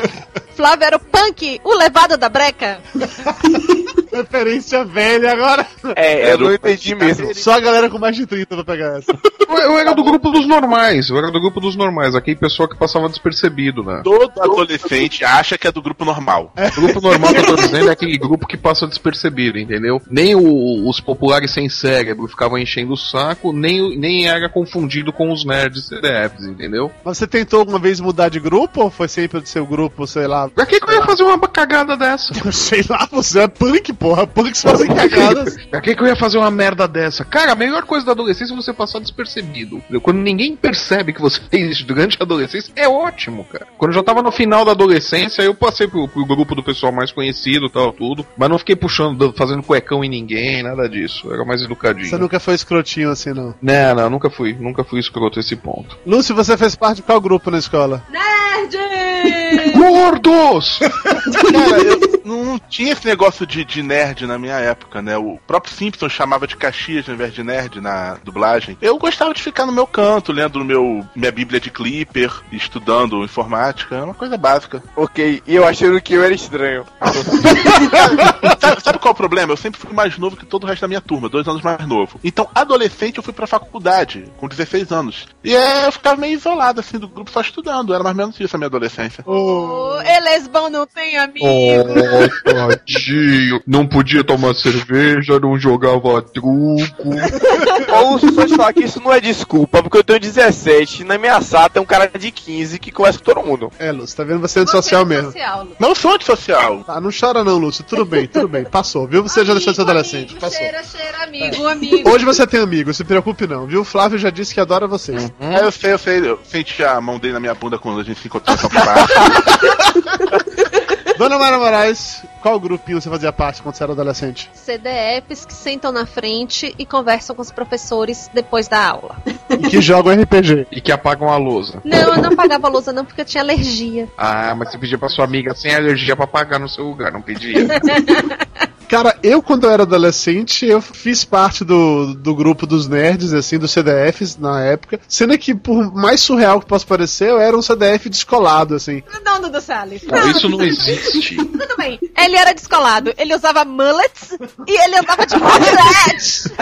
Flávio era o punk, o levado da breca. Referência velha agora. É, eu não entendi mesmo. Só a galera com mais de 30 pra pegar essa. Eu, eu era do grupo dos normais, eu era do grupo dos normais, aquele pessoal que passava despercebido, né? Todo adolescente acha que é do grupo normal. O grupo normal que eu tô dizendo é aquele grupo que passa despercebido, entendeu? Nem o- os populares sem cérebro ficavam enchendo o saco, nem, nem era confundido com os nerds CDFs, entendeu? Mas você tentou alguma vez mudar de grupo ou foi sempre do seu grupo, sei lá? Pra que, que eu ia fazer uma cagada dessa? Sei lá, você é punk, porra. Punks fazem cagadas. Pra que, que eu ia fazer uma merda dessa? Cara, a melhor coisa da adolescência é você passar despercebido. entendeu? Quando ninguém percebe que você fez isso durante a adolescência, é ótimo, cara. Quando eu já tava no final da adolescência, eu passei pro, pro grupo do pessoal mais conhecido e tal, tudo. Mas não fiquei puxando, fazendo cuecão em ninguém, nada disso. Eu era mais educadinho. Você nunca foi escrotinho assim, não. Não, não, nunca fui. Nunca fui escroto a esse ponto. Lúcio, você fez parte de qual grupo na escola? Gordos! Cara, não tinha esse negócio de, de nerd na minha época, né? O próprio Simpson chamava de Caxias ao invés de nerd na dublagem. Eu gostava de ficar no meu canto, lendo no meu, minha bíblia de Clipper, estudando informática, é uma coisa básica. Ok, e eu achando que eu era estranho. sabe, sabe qual é o problema? Eu sempre fui mais novo que todo o resto da minha turma, dois anos mais novo. Então, adolescente, eu fui pra faculdade, com 16 anos. E é, eu ficava meio isolado, assim, do grupo só estudando. Era mais ou menos isso a minha adolescência. O Elesbão não tem amigo. Oh, tadinho. Não podia tomar cerveja, não jogava truco. Ou só te falar que isso não é desculpa, porque eu tenho 17 e na minha sala tem um cara de 15 que conversa com todo mundo. É, Lúcio, tá vendo você antissocial mesmo. Social. Não sou antissocial. Ah, não chora não, Lúcio. Tudo bem, tudo bem. Passou, viu? Você já deixou de ser adolescente. Amigo, Passou. cheira, cheira, amigo, amigo. Hoje você tem amigo, se preocupe não, viu? O Flávio já disse que adora vocês. É, eu sei, eu sei. Eu senti a mão dele na minha bunda quando a gente se encontrou Paulo. Dona Mara Moraes, qual grupinho você fazia parte quando você era adolescente? CDFs que sentam na frente e conversam com os professores depois da aula. E que jogam RPG. E que apagam a lousa. Não, eu não pagava lousa não porque eu tinha alergia. Ah, mas você pedia pra sua amiga sem alergia pra pagar no seu lugar, não pedia. Cara, eu quando eu era adolescente, eu fiz parte do, do grupo dos nerds, assim, dos CDFs na época. Sendo que, por mais surreal que possa parecer, eu era um CDF descolado, assim. Não, Dudu Salles. Não, isso não existe. Tudo bem. Ele era descolado. Ele usava mullets e ele andava de mobilete.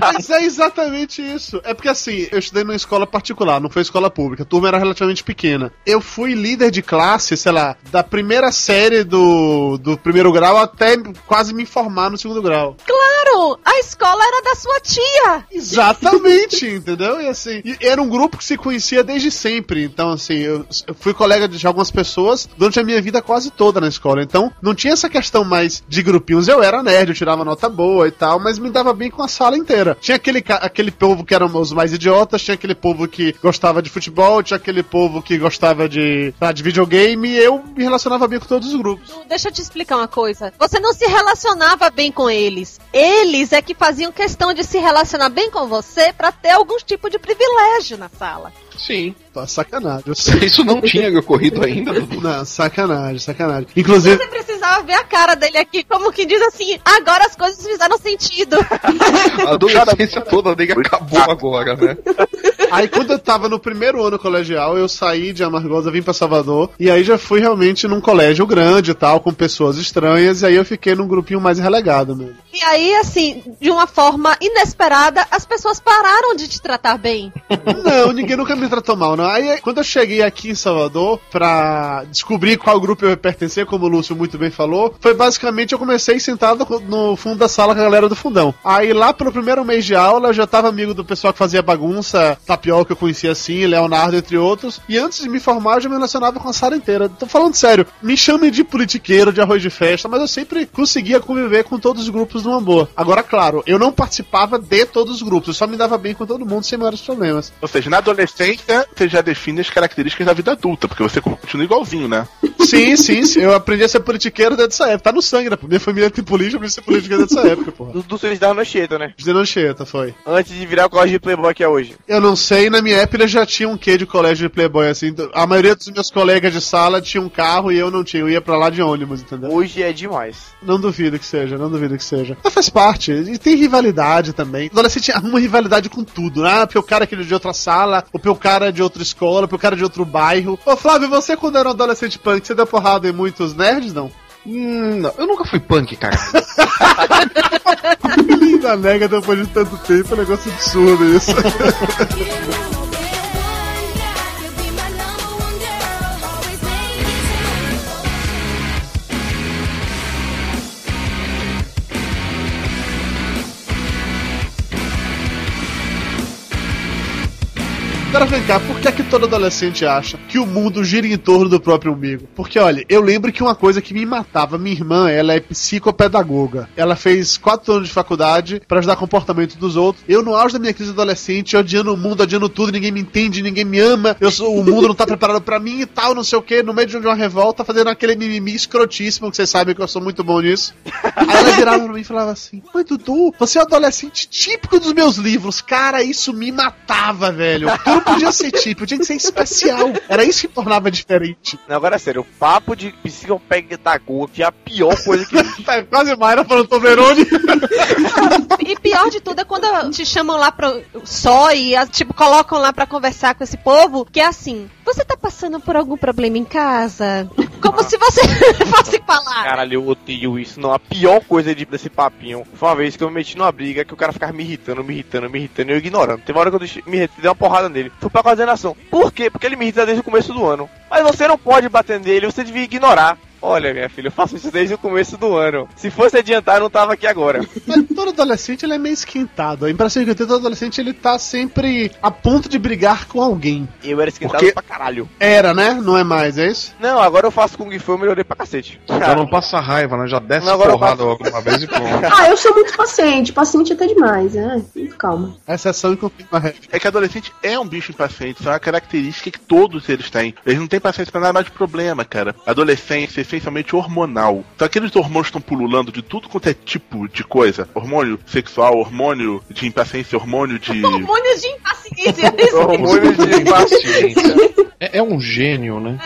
Mas é exatamente isso. É porque assim, eu estudei numa escola particular, não foi escola pública. A turma era relativamente pequena. Eu fui líder de classe, sei lá, da primeira série do, do primeiro grau até quase me formar no segundo grau. Claro, a escola era da sua tia. Exatamente, entendeu? E assim, era um grupo que se conhecia desde sempre. Então, assim, eu, eu fui colega de algumas pessoas durante a minha vida quase toda na escola. Então, não tinha essa questão mais de grupinhos. Eu era nerd, eu tirava nota boa e tal, mas me dava bem com a sala inteira. Tinha aquele, aquele povo que eram os mais idiotas, tinha aquele povo que gostava de futebol, tinha aquele povo que gostava de, lá, de videogame, e eu me relacionava bem com todos os grupos. Deixa eu te explicar uma coisa. Você não se relacionava bem com eles. Eles é que faziam questão de se relacionar bem com você pra ter algum tipo de privilégio na sala. Sim. Tá sacanagem. Isso não tinha ocorrido ainda, Dudu. Não, sacanagem, sacanagem. Inclusive. Você precisava ver a cara dele aqui, como que diz assim, agora as coisas fizeram sentido. A adolescência toda dele acabou agora, né? Aí quando eu tava no primeiro ano colegial, eu saí de Amargosa, vim pra Salvador, e aí já fui realmente num colégio grande e tal, com pessoas estranhas, e aí eu fiquei num grupinho mais relegado mesmo. E aí, assim, de uma forma inesperada, as pessoas pararam de te tratar bem. Não, ninguém nunca me tratou mal, não. Aí quando eu cheguei aqui em Salvador pra descobrir qual grupo eu ia pertencer, como o Lúcio muito bem falou, foi basicamente eu comecei sentado no fundo da sala com a galera do fundão. Aí lá pelo primeiro mês de aula eu já tava amigo do pessoal que fazia bagunça, Tapioca eu conhecia assim, Leonardo, entre outros. E antes de me formar, eu já me relacionava com a sala inteira. Tô falando sério, me chamem de politiqueiro, de arroz de festa, mas eu sempre conseguia conviver com todos os grupos numa boa. Agora, claro, eu não participava de todos os grupos, eu só me dava bem com todo mundo sem maiores problemas. Ou seja, na adolescência, você já define as características da vida adulta, porque você continua igualzinho, né? Sim, sim, sim. Eu aprendi a ser politiqueiro desde essa época. Tá no sangue, né? Minha família tem política, eu aprendi a ser politiqueiro desde essa época, porra. Do, do Suíço da Mancheta, né? De Lancheta, foi. Antes de virar o colégio de Playboy que é hoje. Eu não sei, na minha época já tinha um quê de colégio de playboy, assim. A maioria dos meus colegas de sala tinha um carro e eu não tinha. Eu ia pra lá de ônibus, entendeu? Hoje é demais. Não duvido que seja, não duvido que seja. Mas faz parte. E tem rivalidade também. O adolescente arruma rivalidade com tudo, né? Ah, porque o cara é aquele de outra sala, ou porque o cara é de outra escola, porque o cara é de outro bairro. Ô, Flávio, você quando era um adolescente punk, você deu porrada em muitos nerds, não? Hum, não, eu nunca fui punk, cara. Linda nega depois de tanto tempo, é um negócio absurdo isso. Agora vem cá, por que é que todo adolescente acha que o mundo gira em torno do próprio umbigo? Porque, olha, eu lembro que uma coisa que me matava, minha irmã, ela é psicopedagoga. Ela fez quatro anos de faculdade pra ajudar o comportamento dos outros. Eu, no auge da minha crise adolescente, odiando o mundo, odiando tudo, ninguém me entende, ninguém me ama, eu sou, o mundo não tá preparado pra mim e tal, não sei o que, no meio de uma revolta, fazendo aquele mimimi escrotíssimo, que vocês sabem que eu sou muito bom nisso. Aí ela virava pra mim e falava assim: Mãe Dudu, você é um adolescente típico dos meus livros. Cara, isso me matava, velho. Tu não podia ser típico, tinha que ser especial. Era isso que tornava diferente. Não, agora é sério, o papo de psicopedagoga que é a pior coisa que existe. Tá quase Mayra falando Toverone. E pior de tudo é quando te chamam lá pro só e tipo colocam lá pra conversar com esse povo, que é assim: "Você tá passando por algum problema em casa?" Como se você fosse falar. Caralho, eu odeio isso. Não, a pior coisa de- desse papinho foi uma vez que eu me meti numa briga que o cara ficava me irritando, me irritando, me irritando e eu ignorando. Teve uma hora que eu deixei- me irritei, dei uma porrada nele. Fui pra coordenação. Por quê? Porque ele me irrita desde o começo do ano. Mas você não pode bater nele, você devia ignorar. Olha, minha filha, eu faço isso desde o começo do ano. Se fosse adiantar, eu não tava aqui agora. Mas todo adolescente ele é meio esquentado. A impressão que eu tenho todo adolescente ele tá sempre a ponto de brigar com alguém. Eu era esquentado Porque- pra caralho. Era, né? Não é mais, é isso? Não, agora eu faço Kung Fu, eu melhorei pra cacete. Já não passa raiva, né? Já desce Não, eu porrada passo. alguma vez e pronto. Ah, eu sou muito paciente. Paciente até demais, né? Muito calma. Exceção e confirma a. É que adolescente é um bicho impaciente, isso é uma característica que todos eles têm. Eles não têm paciência pra nada mais de problema, cara. Adolescência é essencialmente hormonal. Então aqueles hormônios estão pululando de tudo quanto é tipo de coisa. Hormônio sexual, hormônio de impaciência, hormônio de. Hormônios de impaciência. isso Hormônios de Paciência. É, é um gênio, né?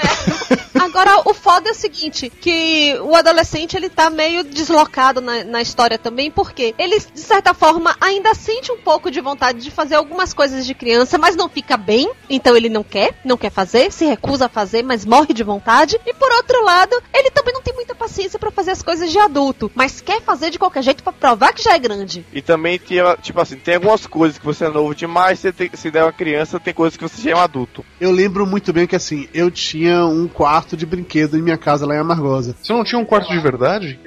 Agora, o foda é o seguinte, que o adolescente, ele tá meio deslocado na, na história também, porque ele, de certa forma, ainda sente um pouco de vontade de fazer algumas coisas de criança, mas não fica bem, então ele não quer, não quer fazer, se recusa a fazer, mas morre de vontade. E por outro lado, ele também não tem muita paciência pra fazer as coisas de adulto, mas quer fazer de qualquer jeito pra provar que já é grande. E também tinha, tipo assim, tem algumas coisas que você é novo demais, você tem, se der uma criança, tem coisas que você já é um adulto. Eu lembro muito bem que assim, eu tinha um quarto de brinquedo em minha casa lá em Amargosa. Você não tinha um quarto de verdade?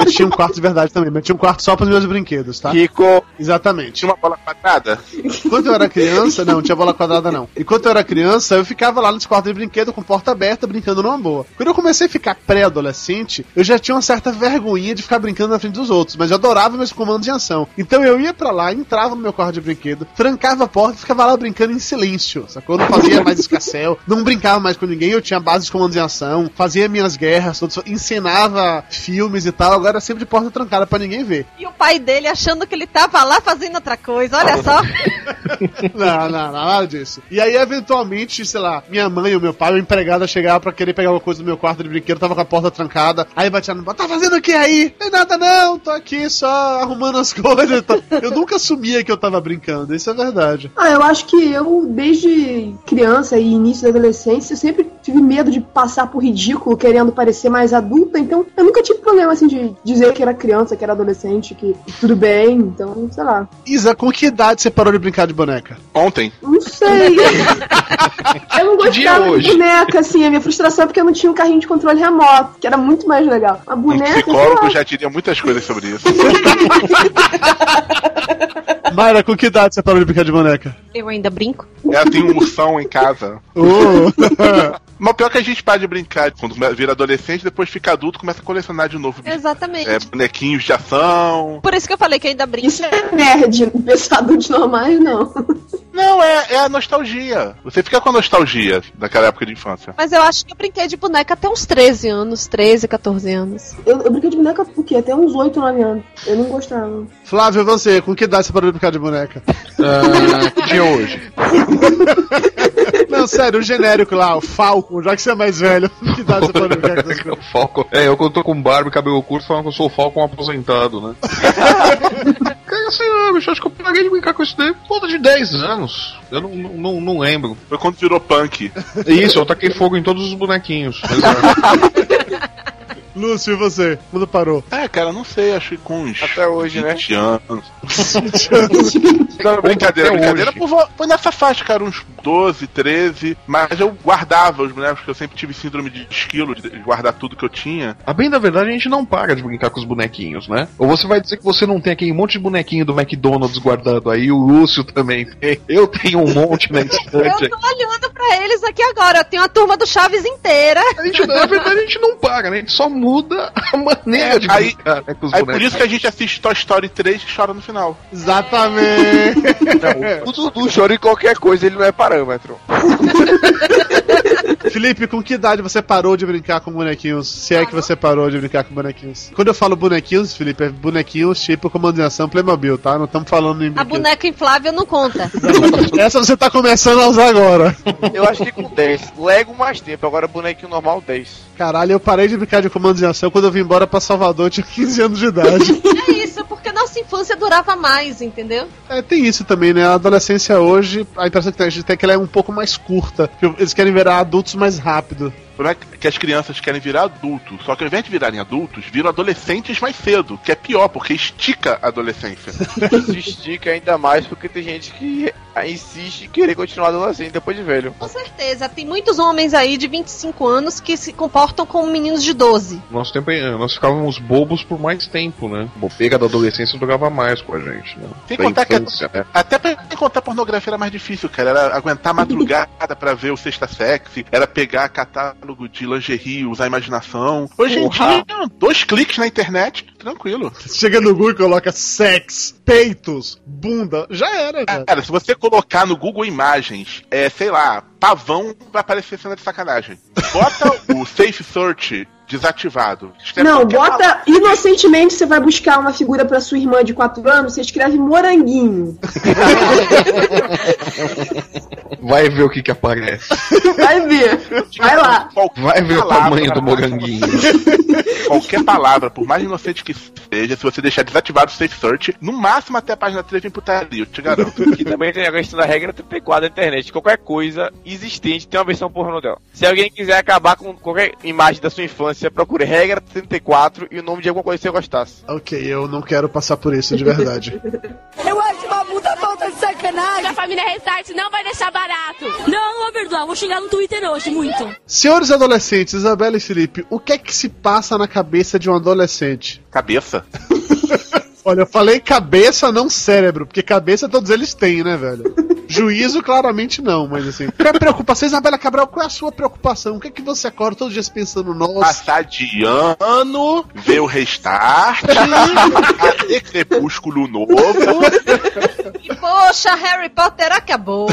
Eu tinha um quarto de verdade também, mas tinha um quarto só para os meus brinquedos, tá? Rico, Exatamente. Tinha uma bola quadrada? Enquanto eu era criança, não, não tinha bola quadrada não. Enquanto eu era criança, eu ficava lá nesse quarto de brinquedo com porta aberta, brincando numa boa. Quando eu comecei a ficar pré-adolescente, eu já tinha uma certa vergonhinha de ficar brincando na frente dos outros, mas eu adorava meus comandos de ação. Então eu ia pra lá, entrava no meu quarto de brinquedo, trancava a porta e ficava lá brincando em silêncio, sacou? Eu não fazia mais escassel, não brincava mais com ninguém, eu tinha base de comandos de ação, fazia minhas guerras, ensinava filmes e tal, agora sempre de porta trancada pra ninguém ver. E o pai dele achando que ele tava lá fazendo outra coisa, olha só. Não, não, não, nada disso. E aí, eventualmente, sei lá, minha mãe ou meu pai, o empregado chegava pra querer pegar uma coisa do meu quarto de brinquedo, tava com a porta trancada, aí batia no tá fazendo o que aí? Não nada não, tô aqui só arrumando as coisas. Eu nunca assumia que eu tava brincando, isso é verdade. Ah, eu acho que eu, desde criança e início da adolescência, eu sempre tive medo de passar por ridículo, querendo parecer mais adulta, então eu nunca tive problema, assim, de dizer que era criança, que era adolescente, que tudo bem, então, sei lá. Isa, com que idade você parou de brincar de boneca? Ontem. Não sei. eu não gostava de hoje? boneca, assim, a minha frustração é porque eu não tinha um carrinho de controle remoto, que era muito mais legal. A Um boneca, sei psicólogo já diria muitas coisas sobre isso. Mayra, com que idade você parou de brincar de boneca? Eu ainda brinco. Ela tem um ursão em casa. Oh. Mas o pior é que a gente para de brincar quando vira adolescente, depois fica adulto começa a colecionar de novo. Exatamente. É, bonequinhos de ação. Por isso que eu falei que ainda brinco. Isso é nerd, pessoa adultos normais, não. Não, é, é a nostalgia. Você fica com a nostalgia daquela época de infância. Mas eu acho que eu brinquei de boneca até uns 13 anos, 13, 14 anos. Eu, eu brinquei de boneca por quê? Até uns 8, 9 anos. Eu não gostava. Flávio, você, com que idade você parou de brincar de boneca? Ah, que dia é hoje? Não, sério, o genérico lá, o Falcon, já que você é mais velho, que idade você parou de brincar com essas coisas? O Falcon. É, eu quando tô com barba e cabelo curto falando que eu sou o Falcon aposentado, né? Cara, sei lá, bicho, acho que eu parei de brincar com isso daí por de 10 anos. Eu não, não, não, não lembro. Foi quando virou punk. Isso, eu taquei fogo em todos os bonequinhos. Exato. Lúcio, e você? Quando parou? É, cara, não sei, acho que com uns Até hoje, né? 20 anos. Não, brincadeira, Até brincadeira. foi nessa faixa, cara, uns 12, 13. Mas eu guardava os bonecos, porque eu sempre tive síndrome de esquilo, de guardar tudo que eu tinha. A bem da verdade, a gente não para de brincar com os bonequinhos, né? Ou você vai dizer que você não tem aquele monte de bonequinho do McDonald's guardado aí, o Lúcio também tem. Eu tenho um monte na Eu estante. tô olhando pra eles aqui agora. Eu tenho a turma do Chaves inteira. A gente, na verdade, a gente não para, né? A gente só muda a maneira É, de aí- brincar né, com os Aí por isso que a gente assiste Toy Story 3 e chora no final. Exatamente. O Dudu chora em qualquer coisa, ele não é parâmetro. Felipe, com que idade você parou de brincar com bonequinhos? Se é que você parou de brincar com bonequinhos. Quando eu falo bonequinhos, Felipe, é bonequinhos tipo comando de ação Playmobil, tá? Não estamos falando em A boneca inflável não conta. Essa você tá começando a usar agora. Eu acho que com 10. Lego mais tempo, agora bonequinho normal 10. Caralho, eu parei de brincar de comando de ação quando eu vim embora pra Salvador, eu tinha 15 anos de idade. É isso, porque nossa infância durava mais, entendeu? É, tem isso também, né? A adolescência hoje, a impressão que a gente tem é que ela é um pouco mais curta. Eles querem virar adultos mais rápido. O problema é que as crianças querem virar adultos, só que ao invés de virarem adultos, viram adolescentes mais cedo, que é pior, porque estica a adolescência. Isso estica ainda mais porque tem gente que insiste em querer continuar adolescente depois de velho. Com certeza. Tem muitos homens aí de 25 anos que se comportam como meninos de 12. Nosso tempo, eh, nós ficávamos bobos por mais tempo, né? Bobega da adolescência durava mais com a gente, né? Sem Da contar que a- infância, né? Até pra encontrar pornografia era mais difícil, cara. Era aguentar a madrugada pra ver o Sexta Sexy, era pegar catálogo de lingerie, usar a imaginação. Hoje em Porra. dia, dois cliques na internet, tranquilo. Chega no Google e coloca sex, peitos, bunda, já era, cara. Cara, se você colocar no Google Imagens, é, sei lá, pavão, vai aparecer cena de sacanagem. Bota o Safe Search desativado. Escreve Não, bota inocentemente você vai buscar uma figura pra sua irmã de 4 anos, você escreve moranguinho. Vai ver o que que aparece. Vai ver. Vai lá. Qualquer Vai ver o tamanho do moranguinho. Qualquer palavra, por mais inocente que seja, se você deixar desativado o Safe Search, no máximo até a página 3 vem putaria, eu te garanto. E também tem a questão da regra 34 da internet. Qualquer coisa existente tem uma versão pornô dela. Se alguém quiser acabar com qualquer imagem da sua infância, procure regra 34 e o nome de alguma coisa que você gostasse. Ok, eu não quero passar por isso de verdade. Eu acho sacanagem. A família Restart não vai deixar barato. Não, vou perdoar. Vou xingar no Twitter hoje, muito. Senhores adolescentes, Isabela e Felipe, o que é que se passa na cabeça de um adolescente? Cabeça. Olha, eu falei cabeça, não cérebro, porque cabeça todos eles têm, né, velho? Juízo, claramente não, mas assim. Qual é a preocupação? Isabela Cabral, qual é a sua preocupação? O que é que você acorda todos os dias pensando, nossa, Passar de ano, ver o restart, ter crepúsculo novo. E poxa, Harry Potter acabou.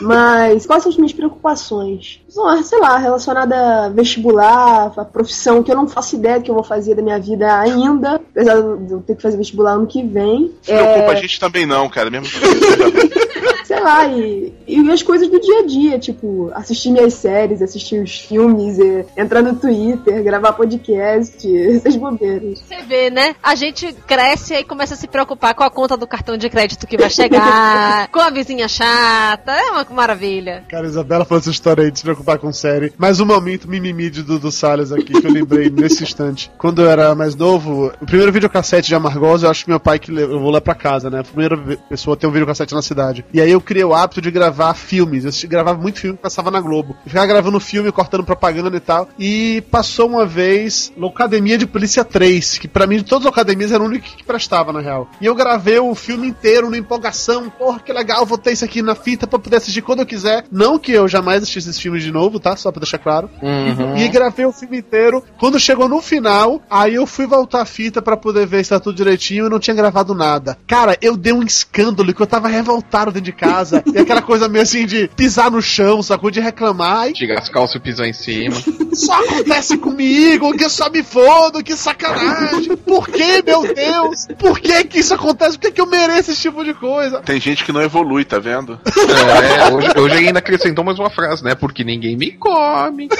Mas quais são as minhas preocupações? Sei lá, relacionada a vestibular, a profissão que eu não faço ideia do que eu vou fazer da minha vida ainda, apesar de eu ter que fazer vestibular ano que vem. Se preocupa, a gente também não, cara. Mesmo que sei lá, e, e as coisas do dia a dia, tipo, assistir minhas séries, assistir os filmes, e, entrar no Twitter, gravar podcast, essas bobeiras. Você vê, né? A gente cresce e começa a se preocupar com a conta do cartão de crédito que vai chegar, com a vizinha chata. É uma maravilha. Cara, Isabela falou essa história aí de se preocupar com série. Mais um momento mimimi de Dudu Salles aqui que eu lembrei nesse instante. Quando eu era mais novo, o primeiro videocassete de Amargosa, eu acho que meu pai que levou lá pra casa, né? A primeira pessoa a ter um videocassete na cidade. E aí eu criei o hábito de gravar filmes. Eu gravava muito filme que passava na Globo. Eu ficava gravando filme, cortando propaganda e tal. E passou uma vez Locademia de Polícia 3, que pra mim de todas as academias era o único que prestava, na real. E eu gravei o filme inteiro na empolgação. Porra, que legal, vou ter isso aqui na fita pra poder assistir quando eu quiser. Não que eu jamais assistisse esses filmes de novo, tá? Só pra deixar claro. Uhum. E gravei o filme inteiro. Quando chegou no final, aí eu fui voltar a fita pra poder ver se tá tudo direitinho e não tinha gravado nada. Cara, eu dei um escândalo que eu tava revoltado dentro de casa. e aquela coisa meio assim de pisar no chão, sacou? De reclamar. E Tirar as calças e pisar em cima. só acontece comigo, que eu só me fodo, que sacanagem. Por que, meu Deus? Por que que isso acontece? Por que que eu mereço esse tipo de coisa? Tem gente que não evolui, tá vendo? É, hoje, hoje ele ainda acrescentou mais uma frase, né? Porque ninguém me come.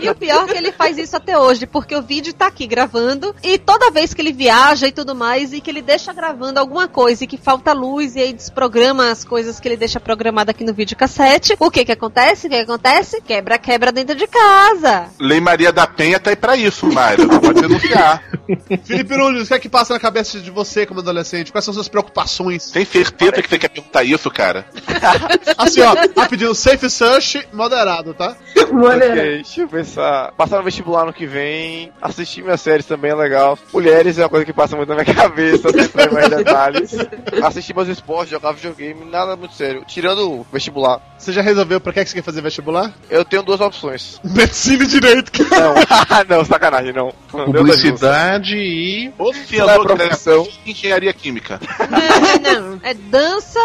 E o pior é que ele faz isso até hoje, porque o vídeo tá aqui gravando, e toda vez que ele viaja e tudo mais, e que ele deixa gravando alguma coisa e que falta luz, e aí desprograma as coisas que ele deixa programado aqui no videocassete, o que que acontece? O que que acontece? Quebra, quebra dentro de casa. Lei Maria da Penha tá aí pra isso, Mayra. Pode denunciar. Felipe Nunes, o que é que passa na cabeça de você como adolescente? Quais são suas preocupações? Tem certeza que você quer perguntar isso, cara? Assim, ó, rapidinho, safe search moderado, tá? Maneiro. Ok, deixa eu pensar. Passar no vestibular no que vem, assistir minhas séries também é legal. Mulheres é uma coisa que passa muito na minha cabeça, sempre em mais detalhes. Assistir meus esportes, jogar videogame, nada muito sério. Tirando o vestibular, Você já resolveu pra que é que você quer fazer vestibular? eu tenho duas opções. Medicina e direito. Não, não, sacanagem, não. Publicidade e. Não é engenharia química. Não, não, é dança,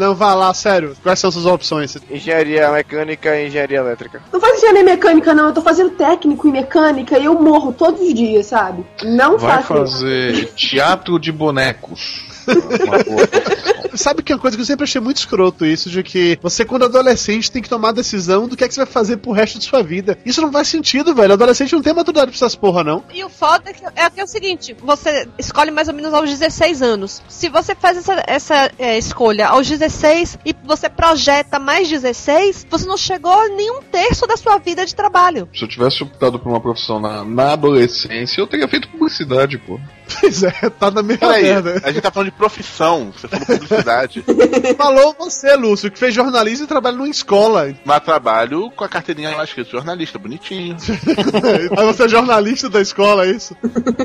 Não, vá lá, sério. Quais são suas opções? Engenharia mecânica e engenharia elétrica. Não faz engenharia mecânica, não. Eu tô fazendo técnico em mecânica e eu morro todos os dias, sabe? Não Vai faço isso. fazer teatro de bonecos. Sabe que é uma coisa que eu sempre achei muito escroto isso, de que você, quando adolescente, tem que tomar a decisão do que é que você vai fazer pro resto de sua vida. Isso não faz sentido, velho. Adolescente não tem maturidade pra essas porra, não. E o foda é que é, que é o seguinte: você escolhe mais ou menos aos 16 anos. Se você faz essa, essa é, escolha aos 16 e você projeta mais 16, você não chegou a nenhum terço da sua vida de trabalho. Se eu tivesse optado por uma profissão na, na adolescência, eu teria feito publicidade, pô. Pois é, tá na mesma Peraí, merda. a gente tá falando de profissão. Você falou publicidade. Falou você, Lúcio, que fez jornalismo e trabalha numa escola. Mas trabalho com a carteirinha lá escrito jornalista, bonitinho. Aí você é jornalista da escola, é isso?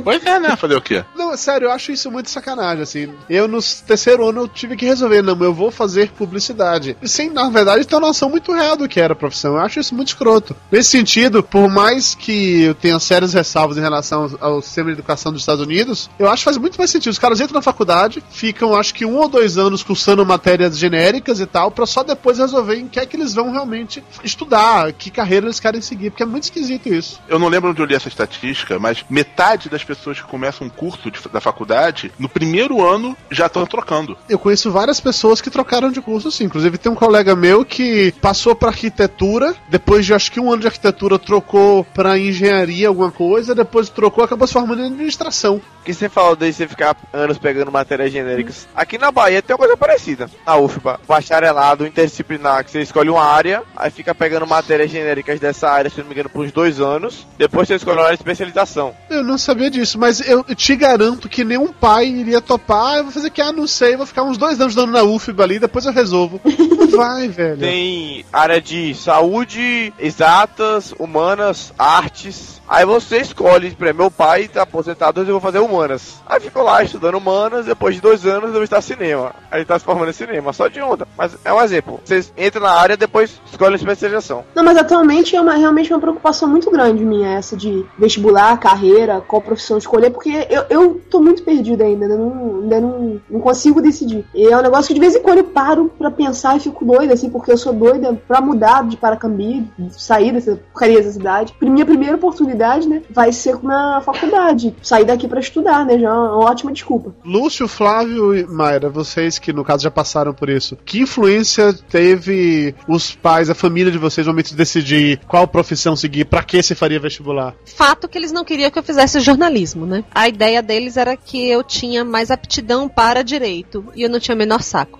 Pois é, né? Fazer o quê? Não, sério, eu acho isso muito sacanagem, assim. Eu, no terceiro ano, eu tive que resolver, não, eu vou fazer publicidade. Sem, na verdade, ter uma noção muito real do que era a profissão. Eu acho isso muito escroto. Nesse sentido, por mais que eu tenha sérias ressalvas em relação ao sistema de educação dos Estados Unidos, eu acho que faz muito mais sentido. Os caras entram na faculdade, ficam, acho que um ou dois anos cursando matérias genéricas e tal, pra só depois resolverem o que é que eles vão realmente estudar, que carreira eles querem seguir, porque é muito esquisito isso. Eu não lembro onde eu li essa estatística, mas metade das pessoas que começam um curso de- da faculdade, no primeiro ano, já estão trocando. Eu conheço várias pessoas que trocaram de curso, sim. Inclusive, tem um colega meu que passou pra arquitetura, depois de acho que um ano de arquitetura, trocou pra engenharia, alguma coisa, depois trocou, acabou se formando em administração. Que você falou de você ficar anos pegando matérias genéricas. Aqui na Bahia tem uma coisa parecida. Na UFBA, bacharelado interdisciplinar, que você escolhe uma área, aí fica pegando matérias genéricas dessa área, se não me engano, por uns dois anos. Depois você escolhe uma área de especialização. Eu não sabia disso, mas eu te garanto que nenhum pai iria topar. Ah, eu vou fazer que, ah, não sei, vou ficar uns dois anos dando na UFBA ali, depois eu resolvo. Vai, velho. Tem área de saúde, exatas, humanas, artes. Aí você escolhe, por exemplo, meu pai tá aposentado, eu vou fazer humanas. Aí ficou lá estudando humanas, depois de dois anos eu vou estar cinema. Aí ele tá se formando em cinema, só de onda. Mas é um exemplo. Você entra na área, depois escolhe a especialização. Não, mas atualmente é uma, realmente uma preocupação muito grande minha, essa de vestibular, carreira, qual profissão escolher, porque eu, eu tô muito perdida ainda, ainda, não, ainda não, não consigo decidir. E é um negócio que de vez em quando eu paro pra pensar e fico doida, assim, porque eu sou doida pra mudar de Paracambi, sair dessa porcaria dessa cidade. Minha primeira oportunidade, né, vai ser na faculdade, sair daqui pra estudar, né, já é uma ótima desculpa. Lúcio, Flávio e Mayra, vocês que no caso já passaram por isso, que influência teve os pais, a família de vocês no momento de decidir qual profissão seguir, pra que se faria vestibular? Fato que eles não queriam que eu fizesse jornalismo, né? A ideia deles era que eu tinha mais aptidão para direito e eu não tinha o menor saco.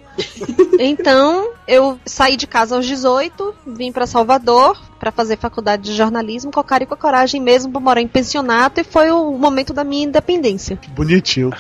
Então, eu saí de casa aos 18, vim para Salvador para fazer faculdade de jornalismo com a cara e com a coragem mesmo para morar em pensionato e foi o momento da minha independência. Bonitinho.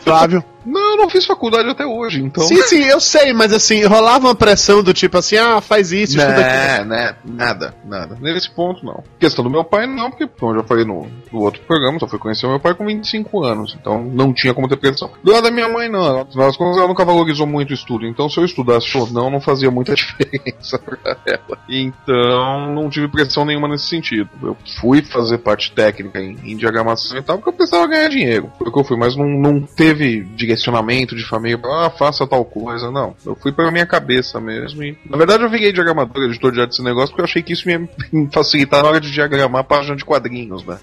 Flávio. Não, eu não fiz faculdade até hoje, então. Sim, sim, eu sei, mas assim, rolava uma pressão do tipo assim, ah, faz isso, estuda aquilo. Né, né, nada, nada. Nesse ponto, não. Questão do meu pai, não, porque, como eu já falei no, no outro programa, só fui conhecer o meu pai com 25 anos, então não tinha como ter pressão. Do lado da minha mãe, não. Ela, ela nunca valorizou muito o estudo, então se eu estudasse ou não, não fazia muita diferença pra ela. Então, não tive pressão nenhuma nesse sentido. Eu fui fazer parte técnica em, em diagramação e tal, porque eu precisava ganhar dinheiro. Porque eu fui, mas não, não teve direcionamento de família, ah, faça tal coisa, não. Eu fui pela minha cabeça mesmo e, na verdade, eu virei diagramador, editor de arte desse negócio, porque eu achei que isso ia me facilitar na hora de diagramar a página de quadrinhos, né?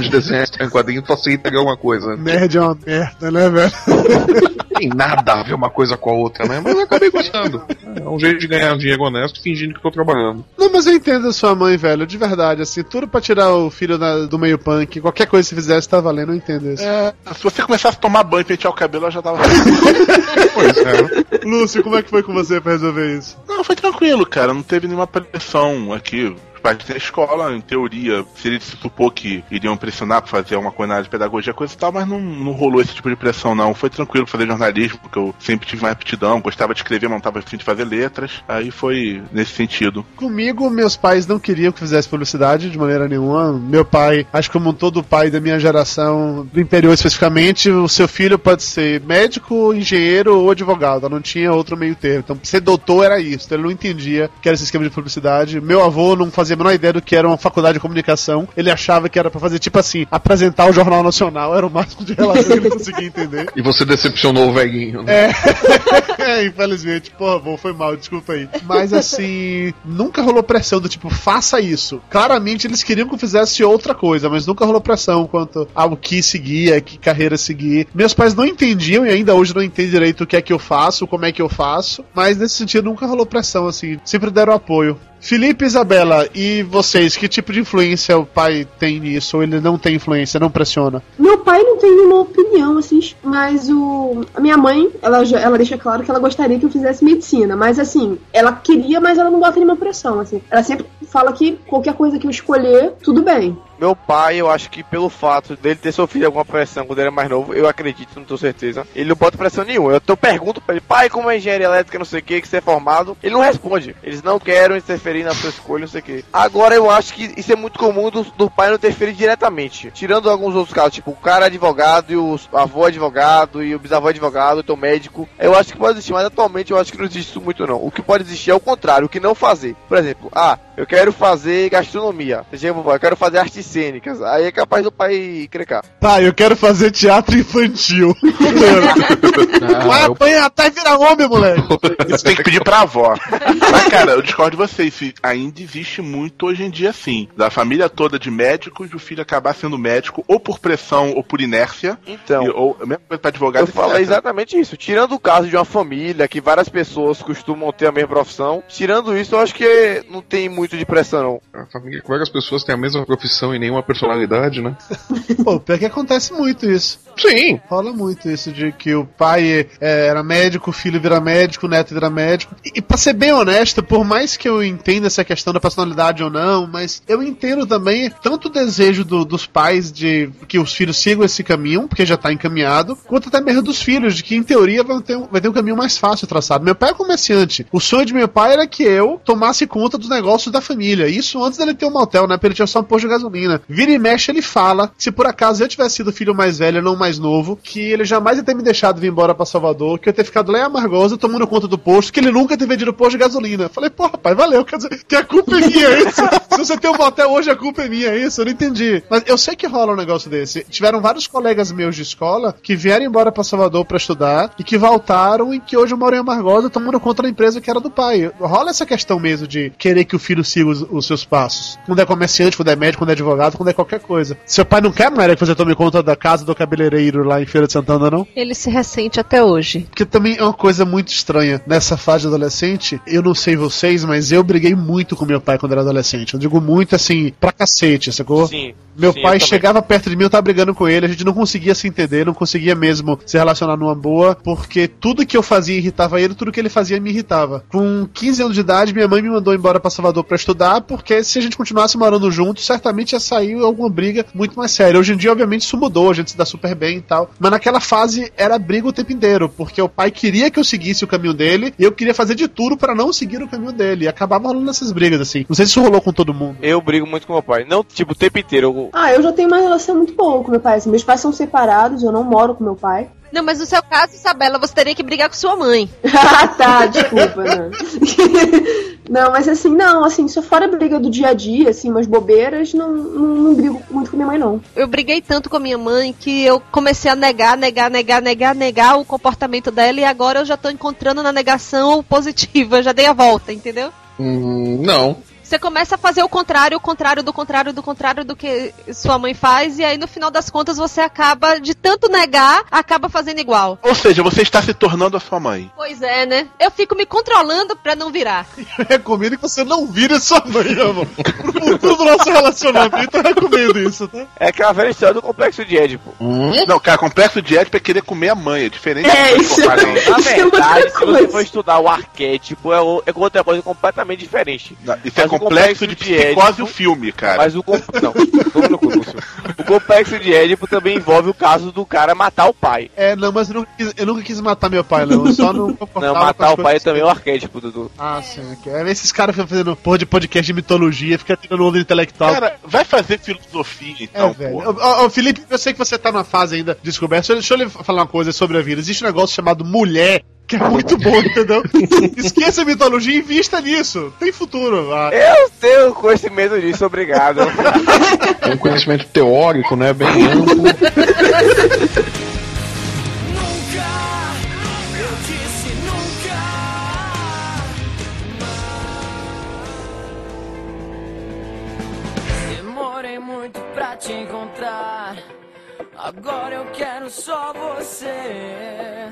de desenhar em quadrinhos facilitaria alguma coisa. Nerd é uma merda, né, velho? Não tem nada a ver uma coisa com a outra, né? Mas eu acabei gostando. É um jeito de ganhar dinheiro honesto fingindo que tô trabalhando. Não, mas eu entendo a sua mãe, velho, de verdade, assim, tudo pra tirar o filho da- do meio punk, qualquer coisa que você fizesse tá valendo, eu entendo isso. É, se você começasse a tomar banho e pentear o cabelo, eu já tava. Pois é. Lúcio, como é que foi com você pra resolver isso? Não, foi tranquilo, cara. Não teve nenhuma pressão aqui. Pais da escola, em teoria, seria de se supor que iriam pressionar pra fazer uma coisa na área de pedagogia, coisa e tal, mas não, não rolou esse tipo de pressão, não. Foi tranquilo fazer jornalismo, porque eu sempre tive mais aptidão, gostava de escrever, mas não tava afim de fazer letras. Aí foi nesse sentido. Comigo, meus pais não queriam que fizesse publicidade de maneira nenhuma. Meu pai, acho que como todo pai da minha geração, do interior especificamente, o seu filho pode ser médico, engenheiro ou advogado. Não tinha outro meio termo. Então, ser doutor era isso. Então, ele não entendia que era esse esquema de publicidade. Meu avô não fazia a menor ideia do que era uma faculdade de comunicação. Ele achava que era pra fazer, tipo assim, apresentar o Jornal Nacional. Era o máximo de relação que ele conseguia entender. E você decepcionou o velhinho, né? É, infelizmente, porra, bom, foi mal, desculpa aí. Mas assim, nunca rolou pressão do tipo, faça isso. Claramente eles queriam que eu fizesse outra coisa, mas nunca rolou pressão quanto ao que seguir, a que carreira seguir. Meus pais não entendiam e ainda hoje não entendem direito o que é que eu faço, como é que eu faço, mas nesse sentido nunca rolou pressão, assim, sempre deram apoio. Felipe Isabela, e vocês, que tipo de influência o pai tem nisso? Ou ele não tem influência, não pressiona? Meu pai não tem nenhuma opinião, assim, mas o. A minha mãe, ela, já- ela deixa claro que ela gostaria que eu fizesse medicina. Mas assim, ela queria, mas ela não bota nenhuma pressão, assim. Ela sempre fala que qualquer coisa que eu escolher, tudo bem. Meu pai, eu acho que pelo fato dele ter sofrido alguma pressão quando ele era mais novo, eu acredito, não tenho certeza. Ele não bota pressão nenhuma. Eu, eu pergunto pra ele, pai, como é engenharia elétrica, não sei o que, que você é formado. Ele não responde. Eles não querem interferir na sua escolha, não sei o que. Agora eu acho que isso é muito comum do, do pai não interferir diretamente. Tirando alguns outros casos, tipo, o cara é advogado e o avô é advogado e o bisavô é advogado, então médico. Eu acho que pode existir, mas atualmente eu acho que não existe isso muito não. O que pode existir é o contrário, o que não fazer. Por exemplo, ah, eu quero fazer gastronomia. Eu quero fazer artes cênicas. Aí é capaz do pai crecar. Tá, eu quero fazer teatro infantil. Vai Ah, eu- apanhar até virar homem, moleque. Isso tem que pedir pra avó. Mas, cara, eu discordo de vocês. Se Ainda existe muito hoje em dia, sim. Da família toda de médicos, o filho acabar sendo médico, ou por pressão ou por inércia. Então. E- ou a mesma coisa pra advogado. Eu falo exatamente isso. Tirando o caso de uma família que várias pessoas costumam ter a mesma profissão, tirando isso, eu acho que não tem muito de pressão, não. A família com várias pessoas têm a mesma profissão e nenhuma personalidade, né? Pô, pior que acontece muito isso. Sim. Rola muito isso de que o pai é, era médico, o filho vira médico, o neto vira médico. E, e pra ser bem honesto, por mais que eu entenda essa questão da personalidade ou não, mas eu entendo também tanto o desejo do- dos pais de que os filhos sigam esse caminho, porque já tá encaminhado, quanto até mesmo dos filhos, de que em teoria vai ter, um- vai ter um caminho mais fácil traçado. Meu pai é comerciante. O sonho de meu pai era que eu tomasse conta dos negócios da família. Isso antes dele ter um motel, né? Porque ele tinha só um posto de gasolina. Vira e mexe, ele fala, se por acaso eu tivesse sido filho mais velho, não mais novo, que ele jamais ia ter me deixado vir embora pra Salvador, que eu ia ter ficado lá em Amargosa tomando conta do posto, que ele nunca ter vendido posto de gasolina. Falei, porra, pai, valeu. Quer que a culpa é minha, é isso? Se você tem um motel hoje, a culpa é minha, é isso? Eu não entendi. Mas eu sei que rola um negócio desse. Tiveram vários colegas meus de escola que vieram embora pra Salvador pra estudar e que voltaram e que hoje moram em Amargosa tomando conta da empresa que era do pai. Rola essa questão mesmo de querer que o filho siga os, os seus passos. Quando é comerciante, quando é médico, quando é advogado, quando é qualquer coisa. Seu pai não quer, Maria, que você tome conta da casa do cabeleireiro lá em Feira de Santana, não? Ele se ressente até hoje. Porque também é uma coisa muito estranha. Nessa fase de adolescente, eu não sei vocês, mas eu briguei muito com meu pai quando era adolescente. Eu digo muito assim, pra cacete, sacou? Sim. Meu sim, pai chegava perto de mim, eu tava brigando com ele, a gente não conseguia se entender, não conseguia mesmo se relacionar numa boa, porque tudo que eu fazia irritava ele, tudo que ele fazia me irritava. Com 15 anos de idade, minha mãe me mandou embora pra Salvador pra estudar, porque se a gente continuasse morando juntos, certamente ia sair alguma briga muito mais séria. Hoje em dia, obviamente, isso mudou, a gente se dá super bem e tal. Mas naquela fase era briga o tempo inteiro, porque o pai queria que eu seguisse o caminho dele e eu queria fazer de tudo pra não seguir o caminho dele. E acabava rolando essas brigas, assim. Não sei se isso rolou com todo mundo. Eu brigo muito com meu pai. Não, tipo, o tempo inteiro. Eu... Ah, eu já tenho uma relação muito boa com meu pai. Assim, meus pais são separados, eu não moro com meu pai. Não, mas no seu caso, Isabela, você teria que brigar com sua mãe. ah, tá, desculpa, não. não, mas assim, não, assim, só fora a briga do dia a dia, assim, umas bobeiras, não, não, não brigo muito com minha mãe, não. Eu briguei tanto com a minha mãe que eu comecei a negar, negar, negar, negar, negar o comportamento dela e agora eu já tô encontrando na negação o positivo, eu já dei a volta, entendeu? Hum, não. Você começa a fazer o contrário, o contrário do contrário do contrário do que sua mãe faz, e aí no final das contas você acaba, de tanto negar, acaba fazendo igual. Ou seja, você está se tornando a sua mãe. Pois é, né? Eu fico me controlando pra não virar. Eu recomendo que você não vire sua mãe, amor. Pro futuro do nosso relacionamento, eu recomendo isso, tá? É aquela velha história do complexo de Édipo. Não, cara, complexo de Édipo é querer comer a mãe, é diferente É, isso propaganda. Na Isso é verdade, se você for estudar o arquétipo, é, o- é outra coisa completamente diferente. Não, Isso é Mas o complexo de complexo de psicose Édipo- o filme, cara. Mas o. Não. O complexo de Édipo também envolve o caso do cara matar o pai. É, não, mas eu nunca quis, eu nunca quis matar meu pai, não. Eu só não Não, matar o pai também é o arquétipo, Dudu. Ah, sim. É, Esses caras ficam fazendo porra de podcast de mitologia, fica tirando onda intelectual. Cara, vai fazer filosofia É, então, velho. pô. Ô, ô, Felipe, eu sei que você tá numa fase ainda de descoberta. Deixa eu lhe falar uma coisa sobre a vida. Existe um negócio chamado mulher, que é muito bom, entendeu? Esqueça a mitologia e invista nisso. Tem futuro. Ah, Eu tenho conhecimento disso, obrigado. É um conhecimento teórico, né? Bem amplo. Nunca, eu disse nunca. Demorei muito pra te encontrar. Agora eu quero só você.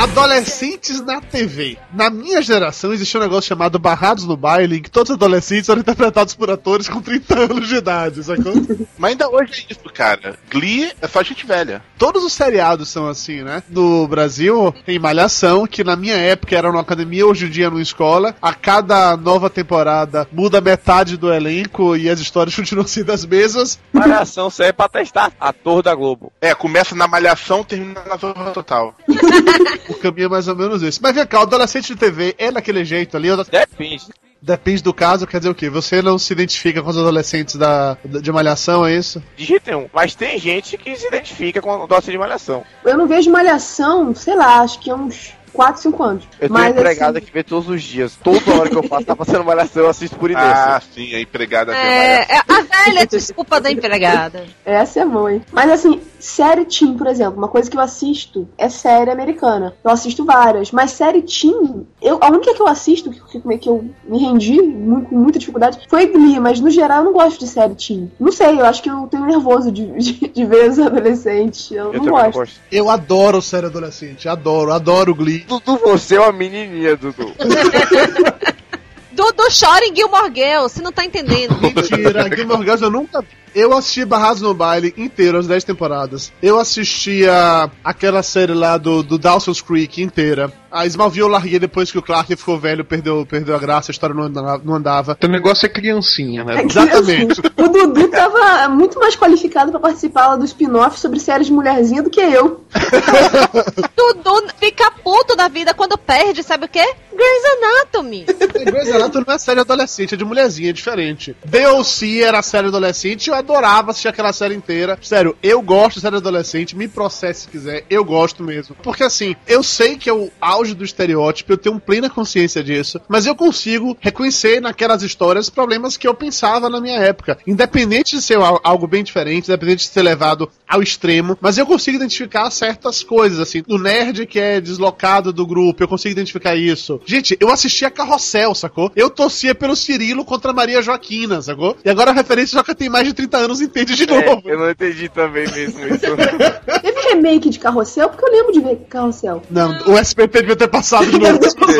Adolescentes na TV. Na minha geração existia um negócio chamado Barrados no Baile, em que todos os adolescentes eram interpretados por atores com 30 anos de idade, sacou? Mas ainda hoje é isso, cara. Glee é só gente velha. Todos os seriados são assim, né? No Brasil tem Malhação, que na minha época era numa academia, hoje em dia é numa escola. A cada nova temporada muda metade do elenco e as histórias continuam sendo as mesmas. Malhação serve pra testar ator da Globo. É, começa na malhação, termina na zorra total. O caminho é mais ou menos esse. Mas vem cá, o adolescente de TV é daquele jeito ali? Depende. Depende do caso, quer dizer o quê? Você não se identifica com os adolescentes da, de Malhação, é isso? De jeito nenhum. Mas tem gente que se identifica com a doce de malhação. Eu não vejo malhação, sei lá, acho que há uns 4, 5 anos. Eu tenho Mas, empregada assim, que vê todos os dias. Toda hora que eu faço, tá passando malhação, eu assisto por inércia. Ah, sim, a empregada É, é a velha desculpa da empregada. Essa é boa, hein? Mas assim, série teen, por exemplo, uma coisa que eu assisto é série americana. Eu assisto várias, mas série teen, eu, a única que eu assisto, que, que, que eu me rendi mu- com muita dificuldade, foi Glee, mas no geral eu não gosto de série teen. Não sei, eu acho que eu tenho nervoso de, de, de ver os adolescentes. Eu, Eu não gosto. não gosto. Eu adoro série adolescente, adoro, adoro Glee. Dudu, você é uma menininha, Dudu. Dudu chora em Gilmore Girls, você não tá entendendo. Mentira, Gilmore Girls eu nunca vi. Eu assisti Barrados no Baile inteiro, as 10 temporadas. Eu assistia aquela série lá do, do Dawson's Creek inteira. A Smallville eu larguei depois que o Clark ficou velho, perdeu, perdeu a graça, a história não andava. Não andava. O negócio é criancinha, né? É Exatamente. assim, o Dudu tava muito mais qualificado pra participar lá do spin-off sobre séries de mulherzinha do que eu. Dudu fica puto da vida quando perde, sabe o quê? Grey's Anatomy. Grey's Anatomy não é série adolescente, é de mulherzinha, é diferente. DLC era série adolescente e eu adorava assistir aquela série inteira. Sério, eu gosto de série adolescente, me processe se quiser, eu gosto mesmo. Porque assim, eu sei que é o auge do estereótipo, eu tenho plena consciência disso, mas eu consigo reconhecer naquelas histórias problemas que eu pensava na minha época. Independente de ser al- algo bem diferente, independente de ser levado ao extremo, mas eu consigo identificar certas coisas, assim. O nerd que é deslocado do grupo, eu consigo identificar isso. Gente, eu assistia Carrossel, sacou? Eu torcia pelo Cirilo contra a Maria Joaquina, sacou? E agora a referência já que tem mais de 30 anos entende de É, novo. eu não entendi também mesmo isso. Teve remake de Carrossel? Porque eu lembro de ver Carrossel. Não, o SPP devia ter passado de novo.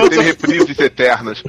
Tem reprises eternas.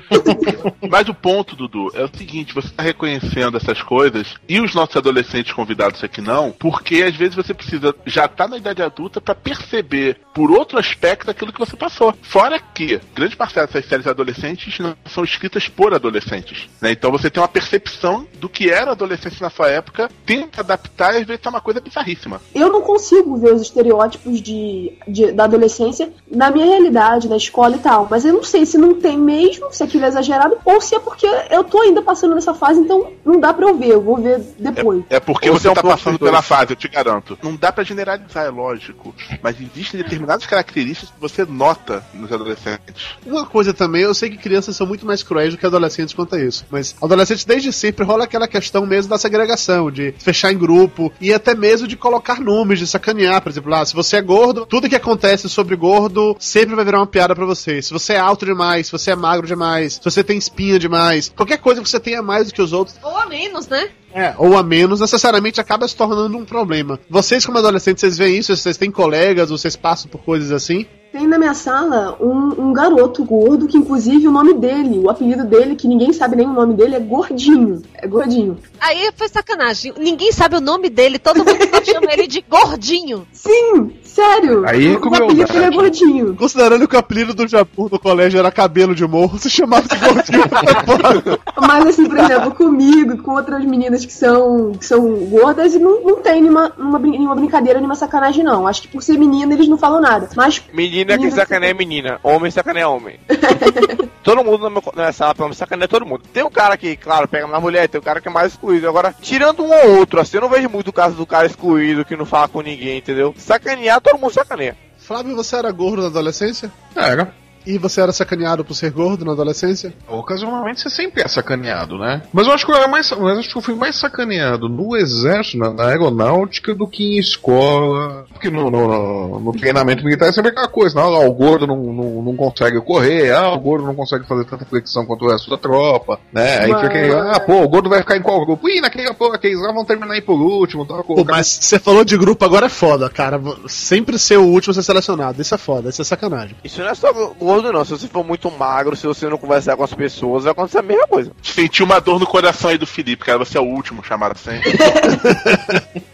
Mas o ponto, Dudu, é o seguinte: você tá reconhecendo essas coisas e os nossos adolescentes convidados aqui não, porque às vezes você precisa já tá na idade adulta pra perceber por outro aspecto aquilo que você passou. Fora que grande parcela dessas séries adolescentes não são escritas por adolescentes. né? Então você tem uma percepção do que era a adolescência na sua época, tenta adaptar e às vezes tá uma coisa bizarríssima. Eu não consigo ver os estereótipos de, de- da adolescência na minha realidade, na escola e tal. Mas eu não sei se não tem mesmo, se aquilo é exagerado, ou se é porque eu tô ainda passando nessa fase, então não dá pra eu ver, eu vou ver depois. É porque Ou você é um tá passando dois. pela fase, eu te garanto. Não dá pra generalizar, é lógico. Mas existem determinadas características que você nota nos adolescentes. Uma coisa também, eu sei que crianças são muito mais cruéis do que adolescentes quanto a isso. Mas adolescentes desde sempre rola aquela questão mesmo da segregação, de fechar em grupo e até mesmo de colocar nomes, de sacanear. Por exemplo, ah, se você é gordo, tudo que acontece sobre gordo sempre vai virar uma piada pra você. Se você é alto demais, se você é magro demais, se você tem espinha demais, qualquer coisa que você tenha mais do que os outros, Ou a menos, né? é, ou a menos, necessariamente acaba se tornando um problema. Vocês, como adolescentes, vocês veem isso? Vocês têm colegas, vocês passam por coisas assim? Tem na minha sala um, um garoto gordo que, inclusive, o nome dele, o apelido dele, que ninguém sabe nem o nome dele, é Gordinho. É Gordinho. Aí foi sacanagem. Ninguém sabe o nome dele, todo mundo só chama ele de gordinho. Sim, sério. Aí é o apelido crueldade. dele é Gordinho. Considerando que o apelido do Japur no colégio era cabelo de morro, se chamava de gordinho. Mas assim, por exemplo, comigo, com outras meninas que são, que são gordas, e não, não tem nenhuma, nenhuma, nenhuma brincadeira, nenhuma sacanagem, não. Acho que por ser menina eles não falam nada. Mas Menina que Menina sacaneia menina, homem sacaneia homem. todo mundo na minha- na sala, pelo menos, sacaneia todo mundo. Tem um cara que, claro, pega mais mulher, tem um cara que é mais excluído. Agora, tirando um ou outro, assim, eu não vejo muito o caso do cara excluído que não fala com ninguém, entendeu? Sacanear, todo mundo sacaneia. Flávio, você era gordo na adolescência? Era. E você era sacaneado por ser gordo na adolescência? Ocasionalmente você sempre é sacaneado, né? Mas eu acho que eu era mais. Mas acho que eu fui mais sacaneado no exército, na, na aeronáutica, do que em escola. Porque no, no, no- no treinamento militar é sempre aquela coisa, não, ah, o gordo não, não, não consegue correr, ah, o gordo não consegue fazer tanta flexão quanto o resto da tropa, né? Aí fica aquele, ah, pô, o gordo vai ficar em qual grupo? Ih, naquele, pô, aqueles lá vão terminar aí por último, tal, Pô, mas você falou de grupo agora é foda, cara. Sempre ser o último a ser selecionado. Isso é foda, isso é sacanagem. Isso não é só gordo, não. Se você for muito magro, se você não conversar com as pessoas, vai acontecer a mesma coisa. Senti uma dor no coração aí do Felipe, cara. Você é o último chamado sempre.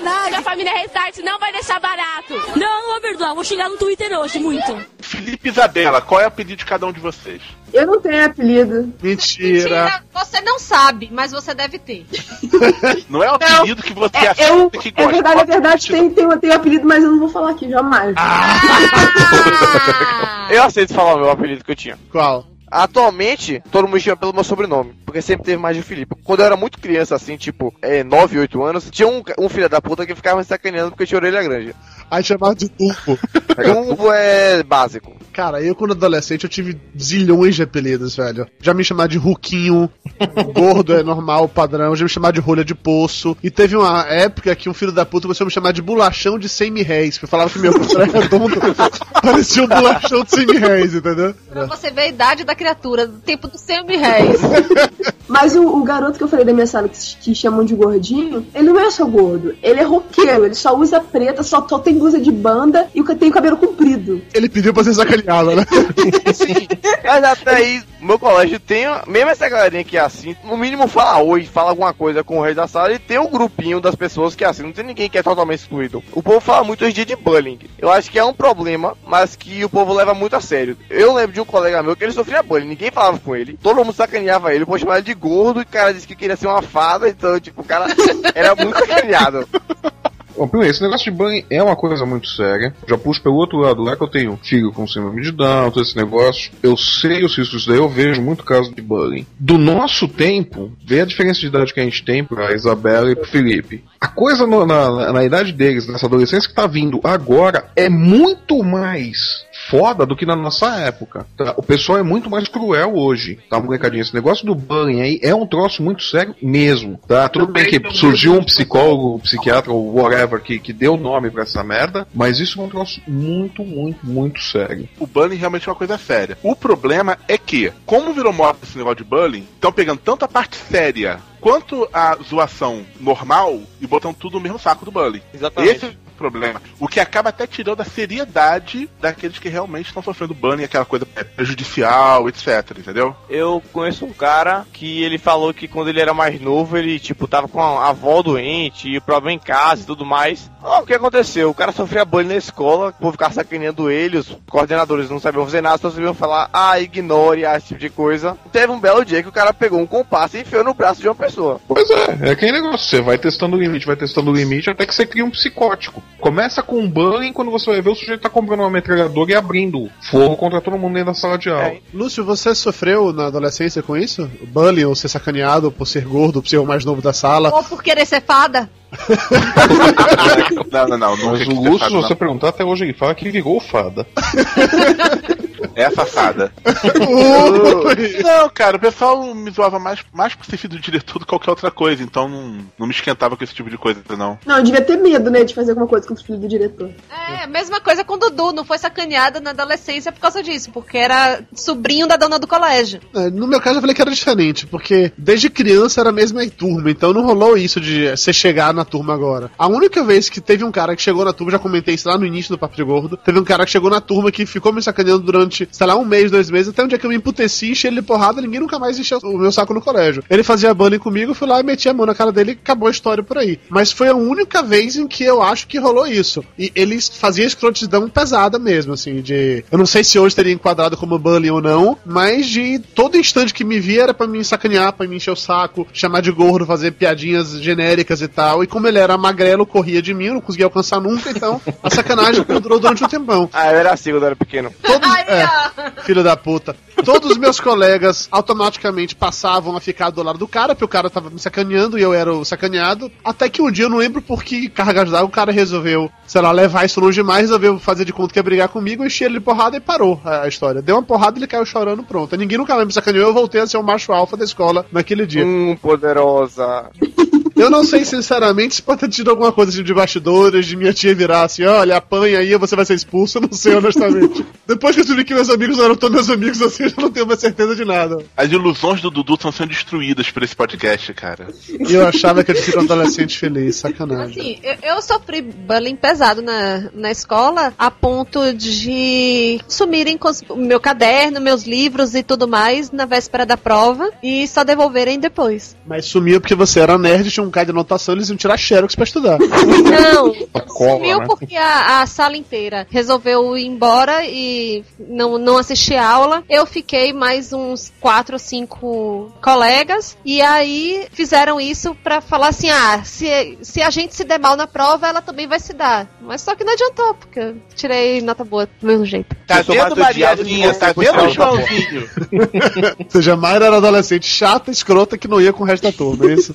sacanagem. A família Restart não vai deixar barato. Não, não vou perdoar. Vou xingar no Twitter hoje, muito. Felipe Isabela, qual é o pedido de cada um de vocês? eu não tenho apelido. Mentira. Mentira, você não sabe, mas você deve ter. Não é o apelido que você É, acha eu, que é gosta. verdade, é verdade, tem, tem, tem apelido, mas eu não vou falar aqui, jamais. Ah! Eu aceito falar o meu apelido que eu tinha. Qual? Atualmente, todo mundo chama pelo meu sobrenome, porque sempre teve mais de Felipe. Quando eu era muito criança, assim, tipo, é, 9, 8 anos, tinha um, um filho da puta que ficava me sacaneando porque eu tinha orelha grande. Aí chamado de turbo. Turbo é básico. Cara, eu quando adolescente eu tive zilhões de apelidos, velho. Já me chamar de Ruquinho, gordo é normal, padrão. Já me chamar de rolha de poço. E teve uma época que um filho da puta começou a me chamar de bolachão de 100 mil réis. Porque falava que meu corpo era redondo. Parecia um bolachão de 100 mil réis, entendeu? Pra você ver a idade da criatura, do tempo dos 100 mil réis. Mas o, o garoto que eu falei da minha sala, que, que chamam de gordinho, ele não é só gordo, ele é roqueiro, ele só usa preta, só, só tem blusa de banda e tem o cabelo comprido. Ele pediu pra ser sacaneado, né? Sim. Mas até aí, meu colégio tem, mesmo essa galerinha que é assim, no mínimo fala oi, fala alguma coisa com o rei da sala e tem um grupinho das pessoas que é assim, não tem ninguém que é totalmente excluído. O povo fala muito hoje em dia de bullying. Eu acho que é um problema, mas que o povo leva muito a sério. Eu lembro de um colega meu que ele sofria bullying, ninguém falava com ele, todo mundo sacaneava ele, o de gordo e o cara disse que queria ser uma fada, então, tipo, o cara era muito sacaneado. Bom, primeiro, esse negócio de bullying é uma coisa muito séria. Já puxo pelo outro lado lá que eu tenho filho com síndrome de Down, todo esse negócio. Eu sei os riscos daí, eu vejo muito caso de bullying. Do nosso tempo, vê a diferença de idade que a gente tem pra Isabela e pro Felipe. A coisa no- na, na, na idade deles, nessa adolescência que tá vindo agora, é muito mais foda do que na nossa época. tá? O pessoal é muito mais cruel hoje, tá, molecadinha? Esse negócio do bullying aí é um troço muito sério mesmo, tá? Tudo bem que surgiu um psicólogo, um psiquiatra ou whatever que, que deu nome pra essa merda, mas isso é um troço muito, muito, muito sério. O bullying realmente é uma coisa séria. O problema é que, como virou moda esse negócio de bullying, estão pegando tanto a parte séria quanto a zoação normal e botando tudo no mesmo saco do bullying. Exatamente. Esse problema. O que acaba até tirando a seriedade daqueles que realmente estão sofrendo bullying, aquela coisa é, prejudicial, etc, entendeu? Eu conheço um cara que ele falou que quando ele era mais novo, ele, tipo, tava com a avó doente e problema em casa e tudo mais. Ó, o que aconteceu? O cara sofria bullying na escola, o povo ficava sacaneando ele, os coordenadores não sabiam fazer nada, só sabiam falar, ah, ignore, ah, esse tipo de coisa. Teve um belo dia que o cara pegou um compasso e enfiou no braço de uma pessoa. Pois é, é aquele negócio, você vai testando o limite, vai testando o limite até que você cria um psicótico. Começa com um bullying, quando você vai ver o sujeito tá comprando uma metralhadora e abrindo fogo contra todo mundo dentro da sala de aula. Lúcio, você sofreu na adolescência com isso? Bullying ou ser sacaneado por ser gordo, por ser o mais novo da sala? Ou por querer ser fada. Não, não, não. não Mas o Lúcio, se não. você perguntar até hoje, ele fala que virou fada. É a safada. não, cara, o pessoal me zoava mais, mais por ser filho do diretor do que qualquer outra coisa, então não, não me esquentava com esse tipo de coisa, não. Não, eu devia ter medo, né, de fazer alguma coisa com o filho do diretor. É, mesma coisa com o Dudu, não foi sacaneada na adolescência por causa disso, porque era sobrinho da dona do colégio. É, No meu caso, eu falei que era diferente, porque desde criança era a mesma turma, então não rolou isso de você chegar na turma agora. A única vez que teve um cara que chegou na turma, já comentei isso lá no início do Papo de Gordo, teve um cara que chegou na turma que ficou me sacaneando durante, sei lá, um mês, dois meses, até um dia que eu me emputeci, enchi ele de porrada, ninguém nunca mais encheu o meu saco no colégio. Ele fazia bullying comigo, eu fui lá e meti a mão na cara dele e acabou a história por aí. Mas foi a única vez em que eu acho que rolou isso. E ele fazia escrotidão pesada mesmo, assim, de... Eu não sei se hoje teria enquadrado como bullying ou não, mas de todo instante que me via era pra me sacanear, pra me encher o saco, chamar de gordo, fazer piadinhas genéricas e tal. E como ele era magrelo, corria de mim, eu não conseguia alcançar nunca, então a sacanagem durou durante um tempão. Ah, eu era assim quando eu era pequeno. Todos, Aí, é, filho da puta. Todos os meus colegas automaticamente passavam a ficar do lado do cara, porque o cara tava me sacaneando e eu era o sacaneado. Até que um dia eu não lembro por que cargas d'água o cara resolveu, sei lá, levar isso longe demais, resolveu fazer de conta que ia brigar comigo, enchi ele de porrada e parou a, história. Deu uma porrada e ele caiu chorando, pronto. Ninguém nunca mais me sacaneou, eu voltei a ser o macho alfa da escola naquele dia. Hum, poderosa. Eu não sei, sinceramente, se pode ter tido alguma coisa assim, de bastidores, de minha tia virar assim, olha, apanha aí, você vai ser expulso, eu não sei, honestamente. Depois que eu descobri que meus amigos eram todos meus amigos assim, eu já não tenho mais certeza de nada. As ilusões do Dudu estão sendo destruídas por esse podcast, cara. E eu achava que eu tinha sido um adolescente feliz, sacanagem. Assim, eu, eu sofri bullying pesado na, na escola a ponto de sumirem com o meu caderno, meus livros e tudo mais na véspera da prova e só devolverem depois. Mas sumiu porque você era nerd, tinha um cara de anotação, eles iam tirar xerox pra estudar. Não, cola, sumiu né? porque a, a sala inteira resolveu ir embora e não, não assistir aula. Eu fiquei mais uns quatro ou cinco colegas e aí fizeram isso pra falar assim: ah, se, se a gente se der mal na prova, ela também vai se dar. Mas só que não adiantou, porque eu tirei nota boa do mesmo jeito. Tá vendo, Mariazinha? Tá você, vendo. Joãozinho? Ou seja, a Mayra era adolescente chata, escrota, que não ia com o resto da turma, é isso?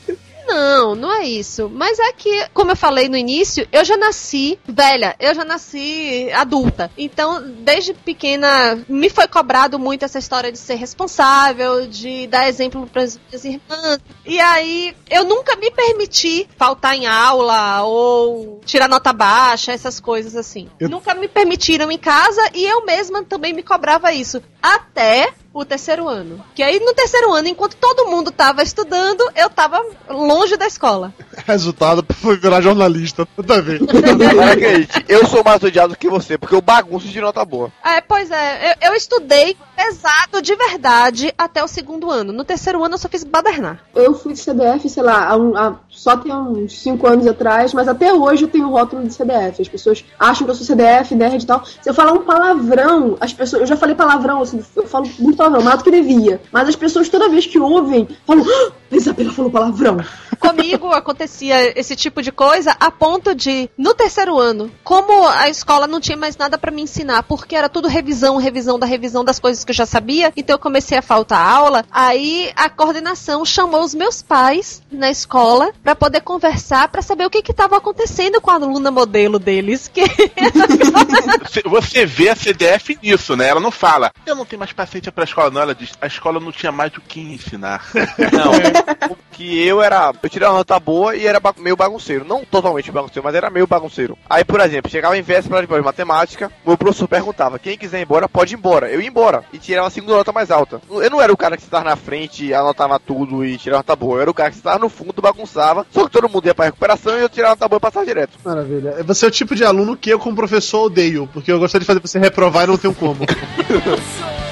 Não, não é isso. Mas é que, como eu falei no início, eu já nasci velha, eu já nasci adulta. Então, desde pequena, me foi cobrado muito essa história de ser responsável, de dar exemplo para as minhas irmãs. E aí, eu nunca me permiti faltar em aula ou tirar nota baixa, essas coisas assim. Eu- Nunca me permitiram em casa e eu mesma também me cobrava isso. Até o terceiro ano. Que aí no terceiro ano, enquanto todo mundo tava estudando, eu tava longe da escola. Resultado, foi virar jornalista. Mas acredite, eu sou mais odiado que você, porque eu bagunço de nota boa. É, pois é, eu, eu estudei pesado de verdade até o segundo ano. No terceiro ano eu só fiz badernar. Eu fui de CDF, sei lá, há um- há- só tem uns 5 anos atrás, mas até hoje eu tenho o rótulo de CDF. As pessoas acham que eu sou CDF, nerd e tal. Se eu falar um palavrão, as pessoas. Eu já falei palavrão, assim, eu falo muito palavrão, mais do que devia. Mas as pessoas, toda vez que ouvem, falam: ah, Isabela falou palavrão. Comigo acontecia esse tipo de coisa a ponto de, no terceiro ano, como a escola não tinha mais nada pra me ensinar, porque era tudo revisão, revisão da revisão das coisas que eu já sabia, então eu comecei a faltar aula. Aí a coordenação chamou os meus pais na escola pra poder conversar, pra saber o que que tava acontecendo com a aluna modelo deles, que Você- Você vê a CDF nisso, né? Ela não fala, eu não tenho mais paciência pra escola, não. Ela diz, a escola não tinha mais o que ensinar. Não, que eu era. Eu tirei uma nota boa e era meio bagunceiro. Não totalmente bagunceiro, mas era meio bagunceiro. Aí, por exemplo, chegava em véspera de matemática, meu professor perguntava: quem quiser ir embora, pode ir embora. Eu ia embora e tirava a segunda nota mais alta. Eu não era o cara que estava na frente, anotava tudo e tirava nota boa. Eu era o cara que estava no fundo, bagunçava. Só que todo mundo ia pra recuperação e eu tirava nota boa e passava direto. Maravilha. Você é o tipo de aluno que eu, como professor, odeio, porque eu gostaria de fazer você reprovar e não tenho como.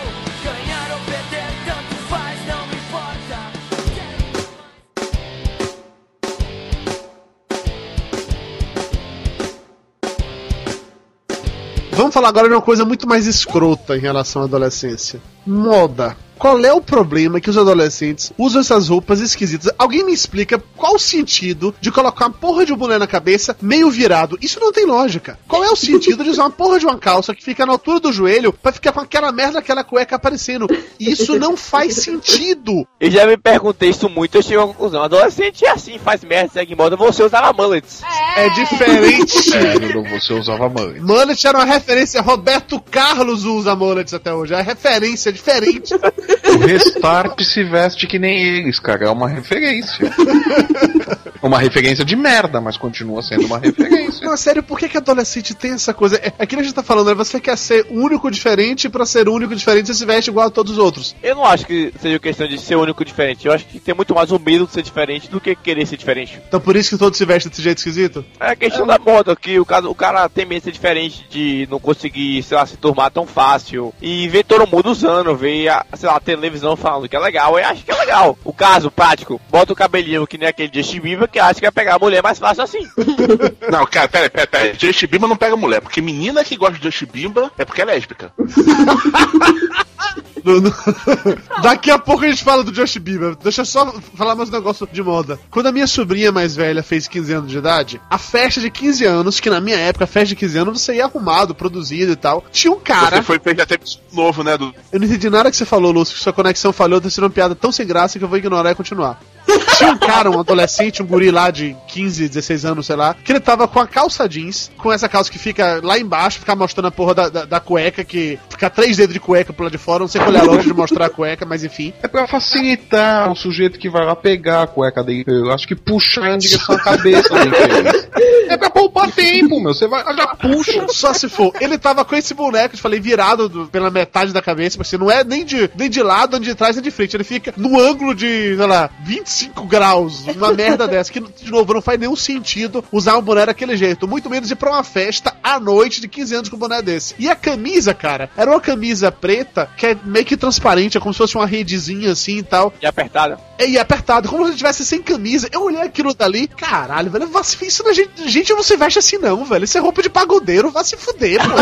Vamos falar agora de uma coisa muito mais escrota em relação à adolescência. Moda. Qual é o problema que os adolescentes usam essas roupas esquisitas? Alguém me explica qual o sentido de colocar uma porra de um boné na cabeça meio virado? Isso não tem lógica. Qual é o sentido de usar uma porra de uma calça que fica na altura do joelho pra ficar com aquela merda, aquela cueca aparecendo? Isso não faz sentido. Eu já me perguntei isso muito, eu cheguei à conclusão. Adolescente é assim, faz merda, segue moda, você usava mullets. É diferente. Sério, você usava mãe. Mullet era uma referência. Roberto Carlos usa mullets até hoje. É referência diferente. O Restart se veste que nem eles, cara. É uma referência. Uma referência de merda, mas continua sendo uma referência. Não, sério, por que, que adolescente tem essa coisa? É aquilo que a gente tá falando, né? Você quer ser único diferente, pra ser único diferente, você se veste igual a todos os outros. Eu não acho que seja questão de ser único diferente. Eu acho que tem muito mais o medo de ser diferente do que querer ser diferente. Então por isso que todos se vestem desse jeito esquisito? É a questão da moda, que o cara, o cara tem medo de ser diferente, de não conseguir, sei lá, se turmar tão fácil. E ver todo mundo usando, ver, a, sei lá, a televisão falando que é legal, eu acho que é legal. O caso prático, bota o cabelinho que nem aquele Justin Bieber, que acha que vai pegar a mulher mais fácil assim. Não, cara, pera, pera, pera. Justin Bieber não pega mulher, porque menina que gosta de Justin Bieber é porque é lésbica. No- no- Daqui a pouco a gente fala do Josh Bieber. Deixa eu só falar mais um negócio de moda. Quando a minha sobrinha mais velha fez 15 anos de idade, a festa de 15 anos, que na minha época, a festa de 15 anos, você ia arrumado, produzido e tal. Tinha um cara. Você foi fez até novo, né? Do... Eu não entendi nada que você falou, Lúcio, que sua conexão falhou, tá sendo uma piada tão sem graça que eu vou ignorar e continuar. Tinha um cara, um adolescente, um guri lá de 15, 16 anos, sei lá, que ele tava com a calça jeans, com essa calça que fica lá embaixo, ficar mostrando a porra da, da, da cueca, que fica três dedos de cueca pro lado de fora, não sei qual é a lógica de mostrar a cueca, mas enfim. É pra facilitar o sujeito que vai lá pegar a cueca dele. Eu acho que puxar em direção à cabeça dele. É pra poupar tempo, meu. Você vai, já puxa. Só se for. Ele tava com esse boneco, eu falei, virado do- pela metade da cabeça, mas assim, não é nem de, nem de lado, nem de trás, nem de frente. Ele fica no ângulo de, sei lá, 25 graus. Uma merda dessa. Que, de novo, não faz nenhum sentido usar um boné daquele jeito. Muito menos ir pra uma festa à noite de 15 anos com um boné desse. E a camisa, cara, era uma camisa preta que é meio que transparente, é como se fosse uma redezinha assim e tal. E apertada. E apertado, como se ele tivesse sem camisa. Eu olhei aquilo dali, caralho, velho, vá se isso na gente. Gente, não se veste assim, não, velho. Isso é roupa de pagodeiro, vá se fuder, pô.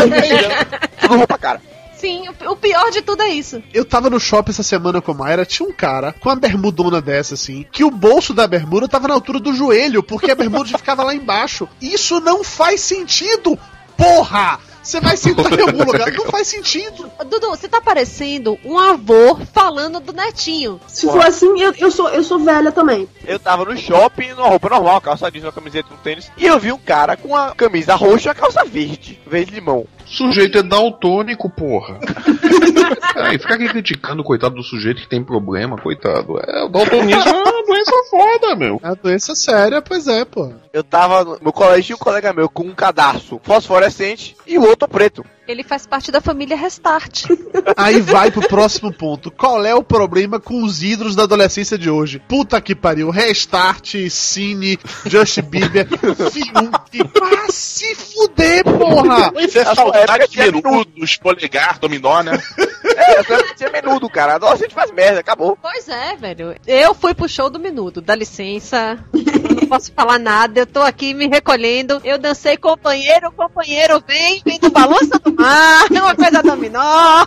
Tudo roupa cara. Sim, o, pior de tudo é isso. Eu tava no shopping essa semana com a Mayra, tinha um cara com uma bermudona dessa, assim, que o bolso da bermuda tava na altura do joelho, porque a bermuda ficava lá embaixo. Isso não faz sentido! Porra! Você vai sentar em algum lugar, não faz sentido. Dudu, você tá parecendo um avô falando do netinho. Se for assim, eu, eu, sou, eu sou velha também. Eu tava no shopping, numa roupa normal, calça jeans, uma camiseta, um tênis, e eu vi um cara com a camisa roxa e a calça verde, verde limão. Sujeito é daltônico, porra. Aí, fica aqui criticando o coitado do sujeito que tem problema, coitado. É, o daltonismo é uma doença foda, meu. É uma doença séria, pois é, pô. Eu tava no meu colégio e um colega meu com um cadarço fosforescente e o outro preto. Ele faz parte da família Restart. Aí vai pro próximo ponto. Qual é o problema com os ídolos da adolescência de hoje? Puta que pariu. Restart, Cine, Justin Bieber, Fiuk. Ah, se fuder, porra! Isso é A saudade de menudos, polegar, dominó, né? É, tinha menudo, cara. Adolescente faz merda, acabou. Pois é, velho. Eu fui pro show do Minuto. Dá licença. Eu não posso falar nada. Eu tô aqui me recolhendo. Eu dancei companheiro, companheiro, vem, vem do balanço do mar. Uma coisa dominó.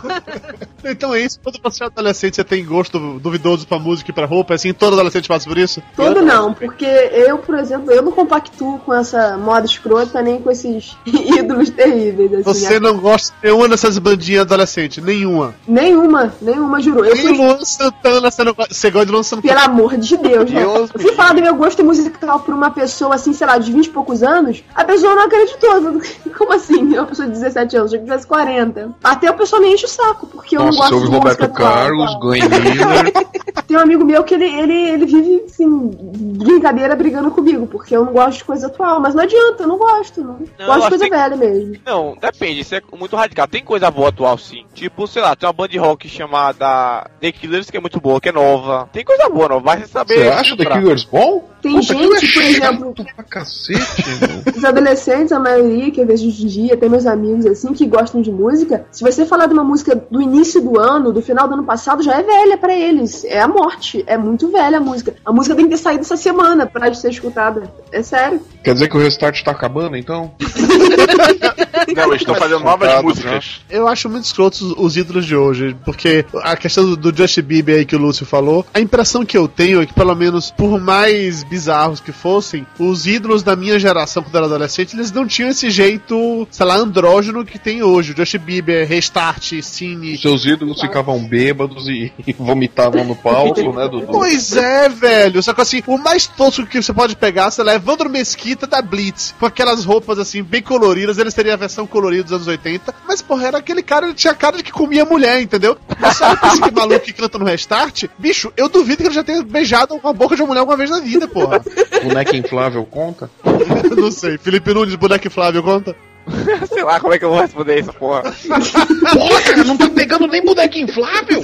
Então é isso, quando você é adolescente, você tem gosto duvidoso pra música e pra roupa, assim, todo adolescente passa por isso? Todo não, porque eu, por exemplo, eu não compactuo com essa moda escrota nem com esses ídolos terríveis. Assim, Você não gosta de nenhuma dessas bandinhas adolescentes, nenhuma. Nenhuma, nenhuma, juro. Eu Nem fui Luan Santana, você, não... você gosta de Luan Santana? Pelo amor de Deus, né? Deus Eu fui falar do meu gosto musical pra uma pessoa, assim, sei lá, de 20 e poucos anos, a pessoa não acreditou. Como assim? Uma pessoa de 17 anos, já que tivesse 40. Até a pessoa me enche o saco, porque eu não gosto ouve de Roberto Carlos. Glenn Miller. Tem um amigo meu que ele, ele, ele vive, assim, brincadeira brigando comigo, porque eu não gosto de coisa atual. Mas não adianta, eu não gosto, não. Não, gosto de coisa que- velha mesmo. Não, depende, isso é muito radical. Tem coisa boa atual, sim. Tipo, sei lá, tem uma banda de rock chamada The Killers, que é muito boa, que é nova. Tem coisa boa, não vai saber. Você acha The. Killers bom? Tem gente, é por exemplo, pra cacete. Os adolescentes, a maioria, que eu vejo hoje em dia, até meus amigos assim, que gostam de música, se você falar de uma música do início do ano, do final do ano passado, já é velha pra eles. É a morte. É muito velha a música. A música tem que ter saído essa semana pra ser escutada. É sério. Quer dizer que o restart tá acabando, então? Não, eles estão fazendo novas Contado, músicas. Eu acho muito escroto os, os ídolos de hoje, porque a questão do, do Justin Bieber aí que o Lúcio falou, a impressão que eu tenho é que, pelo menos, por mais bizarros que fossem, os ídolos da minha geração, quando era adolescente, eles não tinham esse jeito, sei lá, andrógeno que tem hoje. O Justin Bieber, Restart, Cine. Seus ídolos ficavam bêbados e, e vomitavam no palco, né, Dudu? Pois é, velho. Só que assim, o mais tosco que você pode pegar, sei lá, é Evandro Mesquita da Blitz. Com aquelas roupas assim, bem coloridas. Ele seria a versão colorida dos anos 80. Mas, porra, era aquele cara, ele tinha cara de que comia mulher, entendeu? Você olha pra esse que maluco que canta no Restart, bicho, eu duvido que ele já tenha beijado com a boca de uma mulher alguma vez na vida, porra. Boneca inflável conta? Não sei. Felipe Nunes, boneco Flávio, conta? Sei lá como é que eu vou responder isso, porra. Porra, cara, não tá pegando nem boneca inflável?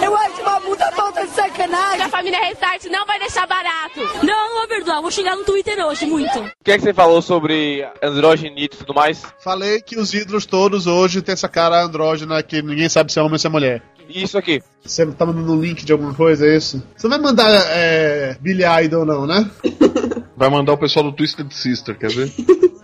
Eu acho uma sacanagem. A família Restart não vai deixar barato. Não, não vou perdoar. Vou xingar no Twitter hoje, muito. O que é que você falou sobre androgenito e tudo mais? Falei que os ídolos todos hoje têm essa cara andrógena que ninguém sabe se é homem ou se é mulher. E isso aqui? Você tá mandando um link de alguma coisa, é isso? Você não vai mandar é, Billy Idol, não, né? Vai mandar o pessoal do Twisted Sister, quer ver?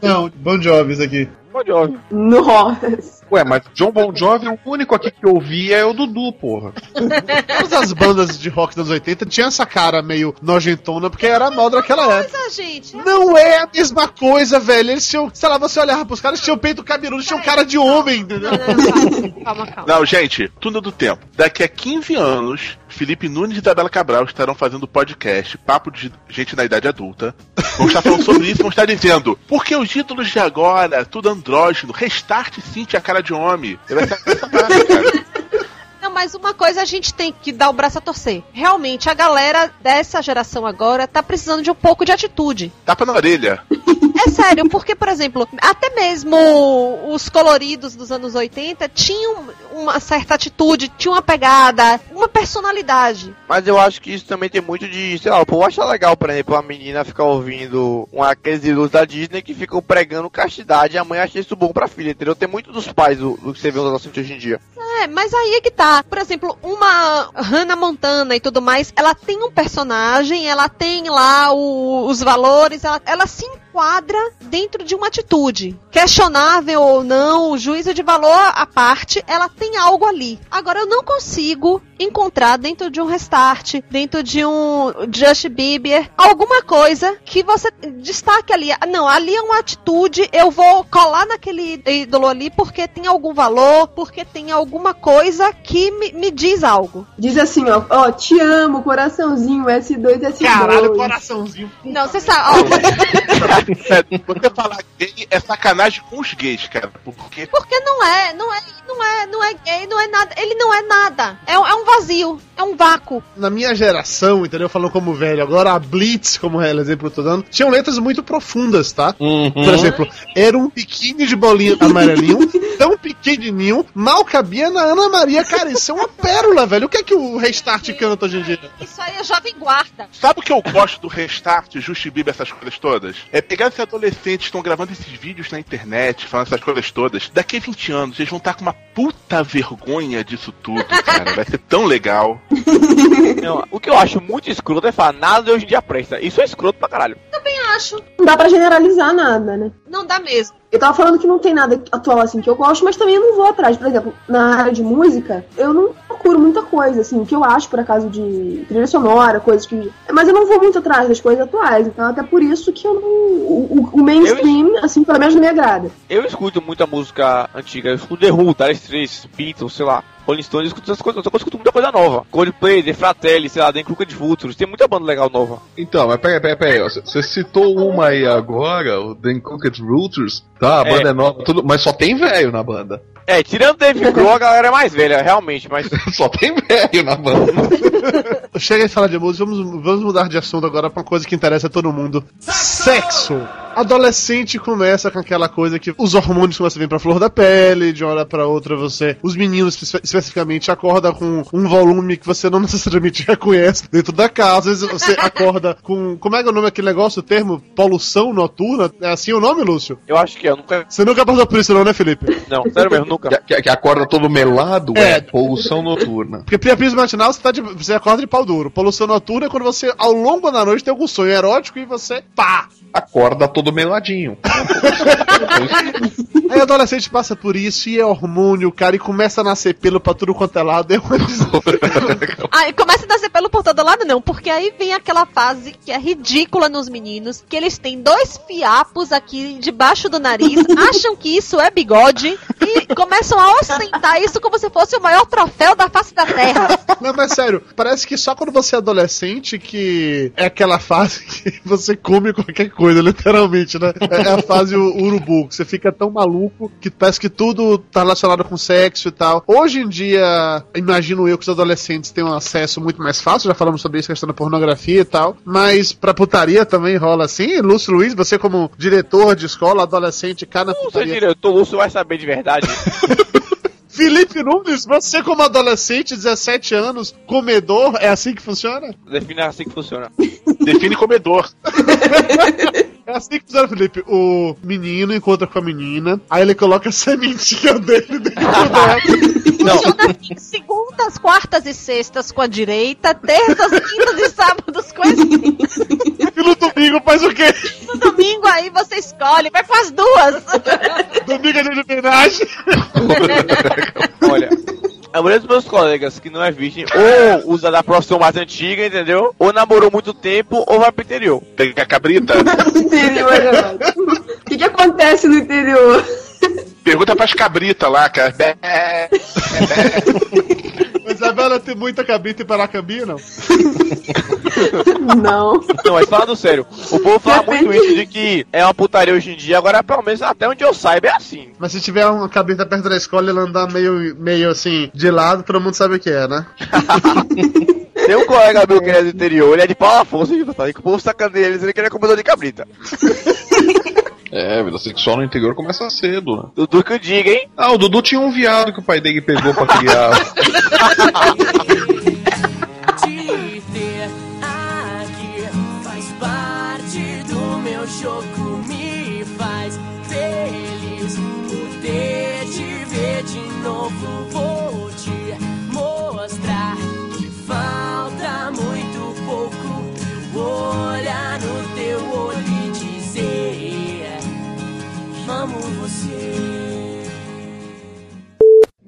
Não, Bon Jovi isso aqui. Bon Jovi. Nossa. Ué, mas John Bon Jovi, o único aqui que eu ouvi é o Dudu, porra. Todas as bandas de rock dos anos 80 tinham essa cara meio nojentona, porque era a moda daquela época. Mas, gente, Não é a mesma coisa, velho. Eles tinham, sei lá, você olhava pros caras, tinham peito cabeludo, tinham cara de homem, entendeu? calma, calma. Não, gente, tudo do tempo. Daqui a 15 anos, Felipe Nunes e Isabela Cabral estarão fazendo podcast Papo de Gente na Idade Adulta. Vão estar falando sobre isso, vão estar dizendo porque os títulos de agora, tudo andrógeno, restart sim tinha cara de homem. Vai ser essa parada, cara. Mas uma coisa a gente tem que dar o braço a torcer. Realmente, a galera dessa geração agora tá precisando de um pouco de atitude. Tapa na orelha. É sério, porque, por exemplo, até mesmo os coloridos dos anos 80 tinham uma certa atitude, tinham uma pegada, uma personalidade. Mas eu acho que isso também tem muito de, sei lá, o povo acha legal, por exemplo, a menina ficar ouvindo um, aqueles ídolos da Disney que ficam pregando castidade e a mãe acha isso bom pra filha, entendeu? Tem muito dos pais do, do que você vê nos adolescentes hoje em dia. É, mas aí é que tá. Por exemplo, uma Hannah Montana e tudo mais, ela tem um personagem, ela tem lá o- os valores, ela, ela se enquadra dentro de uma atitude. Questionável ou não, o juízo de valor à parte, ela tem algo ali. Agora, eu não consigo encontrar dentro de um Restart, dentro de um Just Bieber, alguma coisa que você destaque ali. Não, ali é uma atitude, eu vou colar naquele ídolo ali porque tem algum valor, porque tem alguma coisa que me, me diz algo. Diz assim, ó, ó, te amo, coraçãozinho, S2, S2. Caralho, coraçãozinho. Não, você sabe, ó, você falar gay é sacanagem com os gays, cara. Porque porque não é, não é, não é, não é gay, não é nada, ele não é nada. É, um- é um vazio, é um vácuo. Na minha geração, entendeu? Falando como velho, agora a Blitz, como é o exemplo que eu tô dando, tinham letras muito profundas, tá? Uhum. Por exemplo, era um biquíni de bolinha amarelinho, tão pequenininho, mal cabia na Ana Maria. Cara, isso é uma pérola, velho. O que é que o Restart canta hoje em dia? Isso aí é jovem guarda. Sabe o que eu gosto do Restart, Justin Bieber, essas coisas todas? É pegar esses adolescentes que estão gravando esses vídeos na internet, falando essas coisas todas. Daqui a 20 anos, eles vão estar com uma puta vergonha disso tudo, cara. Vai ser tão legal. Não, o que eu acho muito escroto é falar nada de hoje em dia presta. Isso é escroto pra caralho. Também acho. Não dá pra generalizar nada, né? Não dá mesmo. Eu tava falando que não tem nada atual assim que eu gosto, mas também eu não vou atrás. Por exemplo, na área de música, eu não procuro muita coisa, assim, o que eu acho, por acaso, de trilha sonora, coisas que. Mas eu não vou muito atrás das coisas atuais. Então, até por isso que eu não. O, o- mainstream, assim, pelo menos não me agrada. Eu escuto muita música antiga, eu escuto The Who, Dire Straits, Beatles, sei lá. Rolling Stones, eu escuto essas coisas, eu escuto muita coisa nova. Coldplay, The Fratelli, sei lá, The Crooked Vultures, tem muita banda legal nova. Então, mas peraí, peraí, peraí. Você citou uma aí agora, o The Crooked Rooters, tá? A É. banda é nova, tudo, mas só tem velho na banda. É, tirando Dave Grohl, a galera é mais velha, realmente, mas... só tem velho na banda. Chega de falar de música, vamos, vamos mudar de assunto agora pra uma coisa que interessa a todo mundo: sexo! Adolescente começa com aquela coisa que os hormônios começam a vir pra flor da pele, de uma hora pra outra você. Os meninos espe- especificamente acordam com um volume que você não necessariamente reconhece dentro da casa. Às vezes você acorda com. Como é que é o nome daquele negócio, o termo? Poluição noturna? É assim o nome, Lúcio? Eu acho que é, eu nunca... Você nunca passou por isso, não, né, Felipe? Não, sério mesmo, nunca. Que, que- que acorda todo melado, É. é, poluição noturna. Porque priapismo matinal você, tá de- você acorda de pau duro. Poluição noturna é quando você, ao longo da noite, tem algum sonho erótico e você, pá! Acorda todo meladinho. Aí o adolescente passa por isso e é hormônio, cara, e começa a nascer pelo pra tudo quanto é lado. É uma Aí começa a nascer pelo por todo lado, não, porque aí vem aquela fase que é ridícula nos meninos, que eles têm dois fiapos aqui debaixo do nariz, acham que isso é bigode e começam a ostentar isso como se fosse o maior troféu da face da terra. Não, mas sério, parece que só quando você é adolescente que é aquela fase que você come qualquer coisa, literalmente, né? É é a fase urubu, que você fica tão maluco que parece que tudo tá relacionado com sexo e tal. Hoje em dia, imagino eu que os adolescentes têm um acesso muito mais fácil, já falamos sobre isso, questão da pornografia e tal, mas pra putaria também rola assim. Lúcio Luiz, você como diretor de escola, adolescente, cara na Não sei, putaria. diretor, o Lúcio vai saber de verdade. Felipe Nunes, você como adolescente, 17 anos, comedor, é assim que funciona? Define assim que funciona. Define comedor. É assim que funciona, Felipe. O menino encontra com a menina, aí ele coloca a sementinha dele dentro dela. Funciona assim, segundas, quartas e sextas com a direita, terças, quintas e sábados com a esquerda. E no domingo faz o quê? No domingo aí você escolhe, vai com as duas. Domingo é de homenagem. Olha, a maioria dos meus colegas que não é virgem, ou usa da profissão mais antiga, entendeu? Ou namorou muito tempo, ou vai pro interior. Pega a cabrita. interior, é. O que, que acontece no interior? Pergunta pras cabritas lá, cara. Bé. Isabela tem muita cabrita e paracambi, não? Não. Não, mas falando sério, o povo fala muito isso de que é uma putaria hoje em dia, agora pelo menos até onde eu saiba é assim. Mas se tiver uma cabrita perto da escola e ela andar meio, meio assim, de lado, todo mundo sabe o que é, né? Tem um colega meu que é do interior, ele é de Paulo Afonso, e que o povo sacaneia ele dizendo que ele é comedor de cabrita. É, vida sexual no interior começa cedo, né? Dudu que eu diga, hein? Ah, o Dudu tinha um viado que o pai dele pegou pra criar.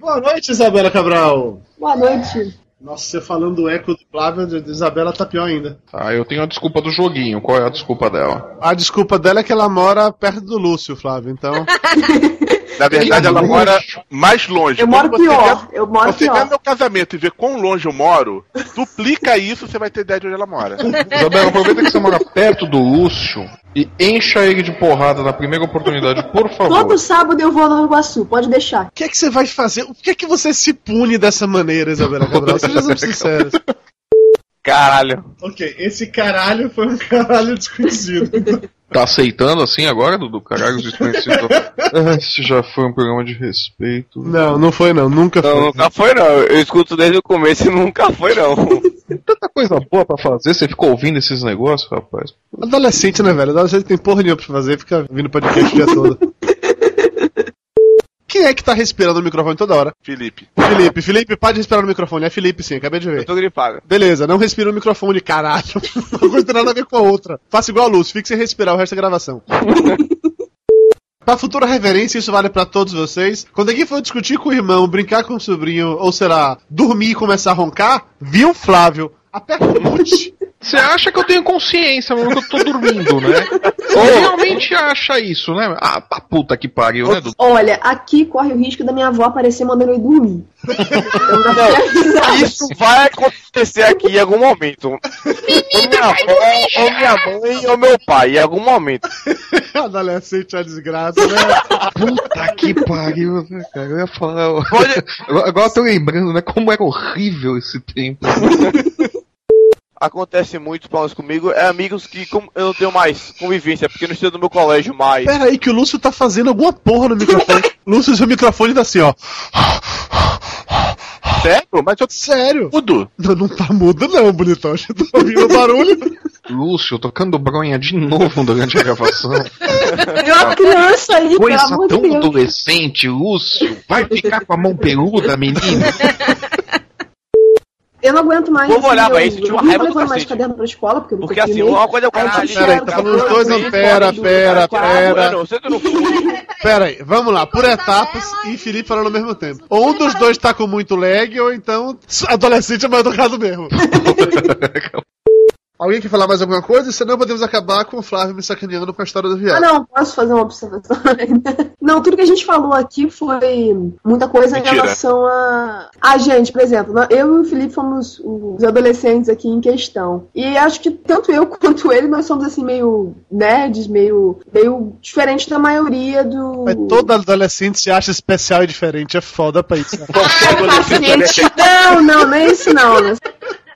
Boa noite, Isabela Cabral. Boa noite. Nossa, você falando do eco do Flávio, de de Isabela tá pior ainda. Ah, eu tenho a desculpa do joguinho. Qual é a desculpa dela? A desculpa dela é que ela mora perto do Lúcio, Flávio, então... Na verdade, ela mora mais longe. Eu moro Quando você pior. vê- Eu moro Você vê pior. meu casamento e vê quão longe eu moro, duplica isso, você vai ter ideia de onde ela mora. Isabela, aproveita que você mora perto do Lúcio e encha ele de porrada na primeira oportunidade, por favor. Todo sábado eu vou no Iguaçu, pode deixar. O que é que você vai fazer? Por que é que você se pune dessa maneira, Isabela Cabral? Sejamos sinceros. Caralho. Ok, esse caralho foi um caralho desconhecido. Tá aceitando assim agora, Dudu? Caralho, os desconhecidos. Esse já foi um programa de respeito. Não, não foi não, nunca Não, foi. nunca foi não. Eu escuto desde o começo e nunca foi não. Tanta coisa boa pra fazer, você ficou ouvindo esses negócios, rapaz? Adolescente, né, velho? Adolescente tem porra nenhuma pra fazer, fica vindo podcast o dia todo. Quem é que tá respirando no microfone toda hora? Felipe. Felipe, Felipe, pode respirar no microfone. É Felipe, sim, acabei de ver. Eu tô gripado. Beleza, não respira no microfone, caralho. Uma coisa tem nada a ver com a outra. Faça igual a luz, fique sem respirar o resto da gravação. Pra futura reverência, isso vale pra todos vocês. Quando alguém for discutir com o irmão, brincar com o sobrinho, ou será, dormir e começar a roncar, viu, Flávio? Aperta o mute. Você acha que eu tenho consciência, mas que eu tô dormindo, né? Você realmente acha isso, né? Ah, pra puta que pariu, né, Dudu? Olha, aqui corre o risco da minha avó aparecer mandando eu ir dormir. Não. Isso vai acontecer aqui em algum momento. ou minha avó, ou minha mãe, ou meu pai, em algum momento. Adolescente é uma desgraça, né? Puta que pariu, né, cara? Eu ia falar. Agora, agora eu tô lembrando, né? Como era horrível esse tempo. Acontece muito, pelo menos comigo, é amigos que como eu não tenho mais convivência, porque não estudo no meu colégio mais. Pera aí que o Lúcio tá fazendo alguma porra no microfone. Lúcio, seu microfone tá assim, ó. Sério? Mas eu Sério? tudo. Não, não tá mudo não, bonitão. Eu tô ouvindo o barulho. Lúcio, tocando bronha de novo durante a gravação. Tem uma criança aí, Coisa de tão Deus. adolescente, Lúcio. Vai ficar com a mão peluda, menino. Eu não aguento mais. Vou olhar pra isso, tinha uma eu não raiva do levando mais caderno pra escola, porque eu nunca Porque assim, uma coisa é o cara tive que Pera aí, tirar tá da falando os dois, não, pera, pera, pera. Não foi. Pera aí, vamos lá, por etapas e Felipe falando ao mesmo tempo. Ou um dos dois tá com muito lag, ou então adolescente é mais educado mesmo. Alguém quer falar mais alguma coisa? Senão podemos acabar com o Flávio me sacaneando com a história do Ah, viado. não, posso fazer uma observação ainda? Não, tudo que a gente falou aqui foi muita coisa Mentira. em relação a. A gente, por exemplo, eu e o Felipe fomos os adolescentes aqui em questão. E acho que tanto eu quanto ele, nós somos assim, meio nerds, meio, meio diferente da maioria do. Mas todo adolescente se acha especial e diferente, é foda pra isso. né? Paciente. Não, não, não é isso não. né?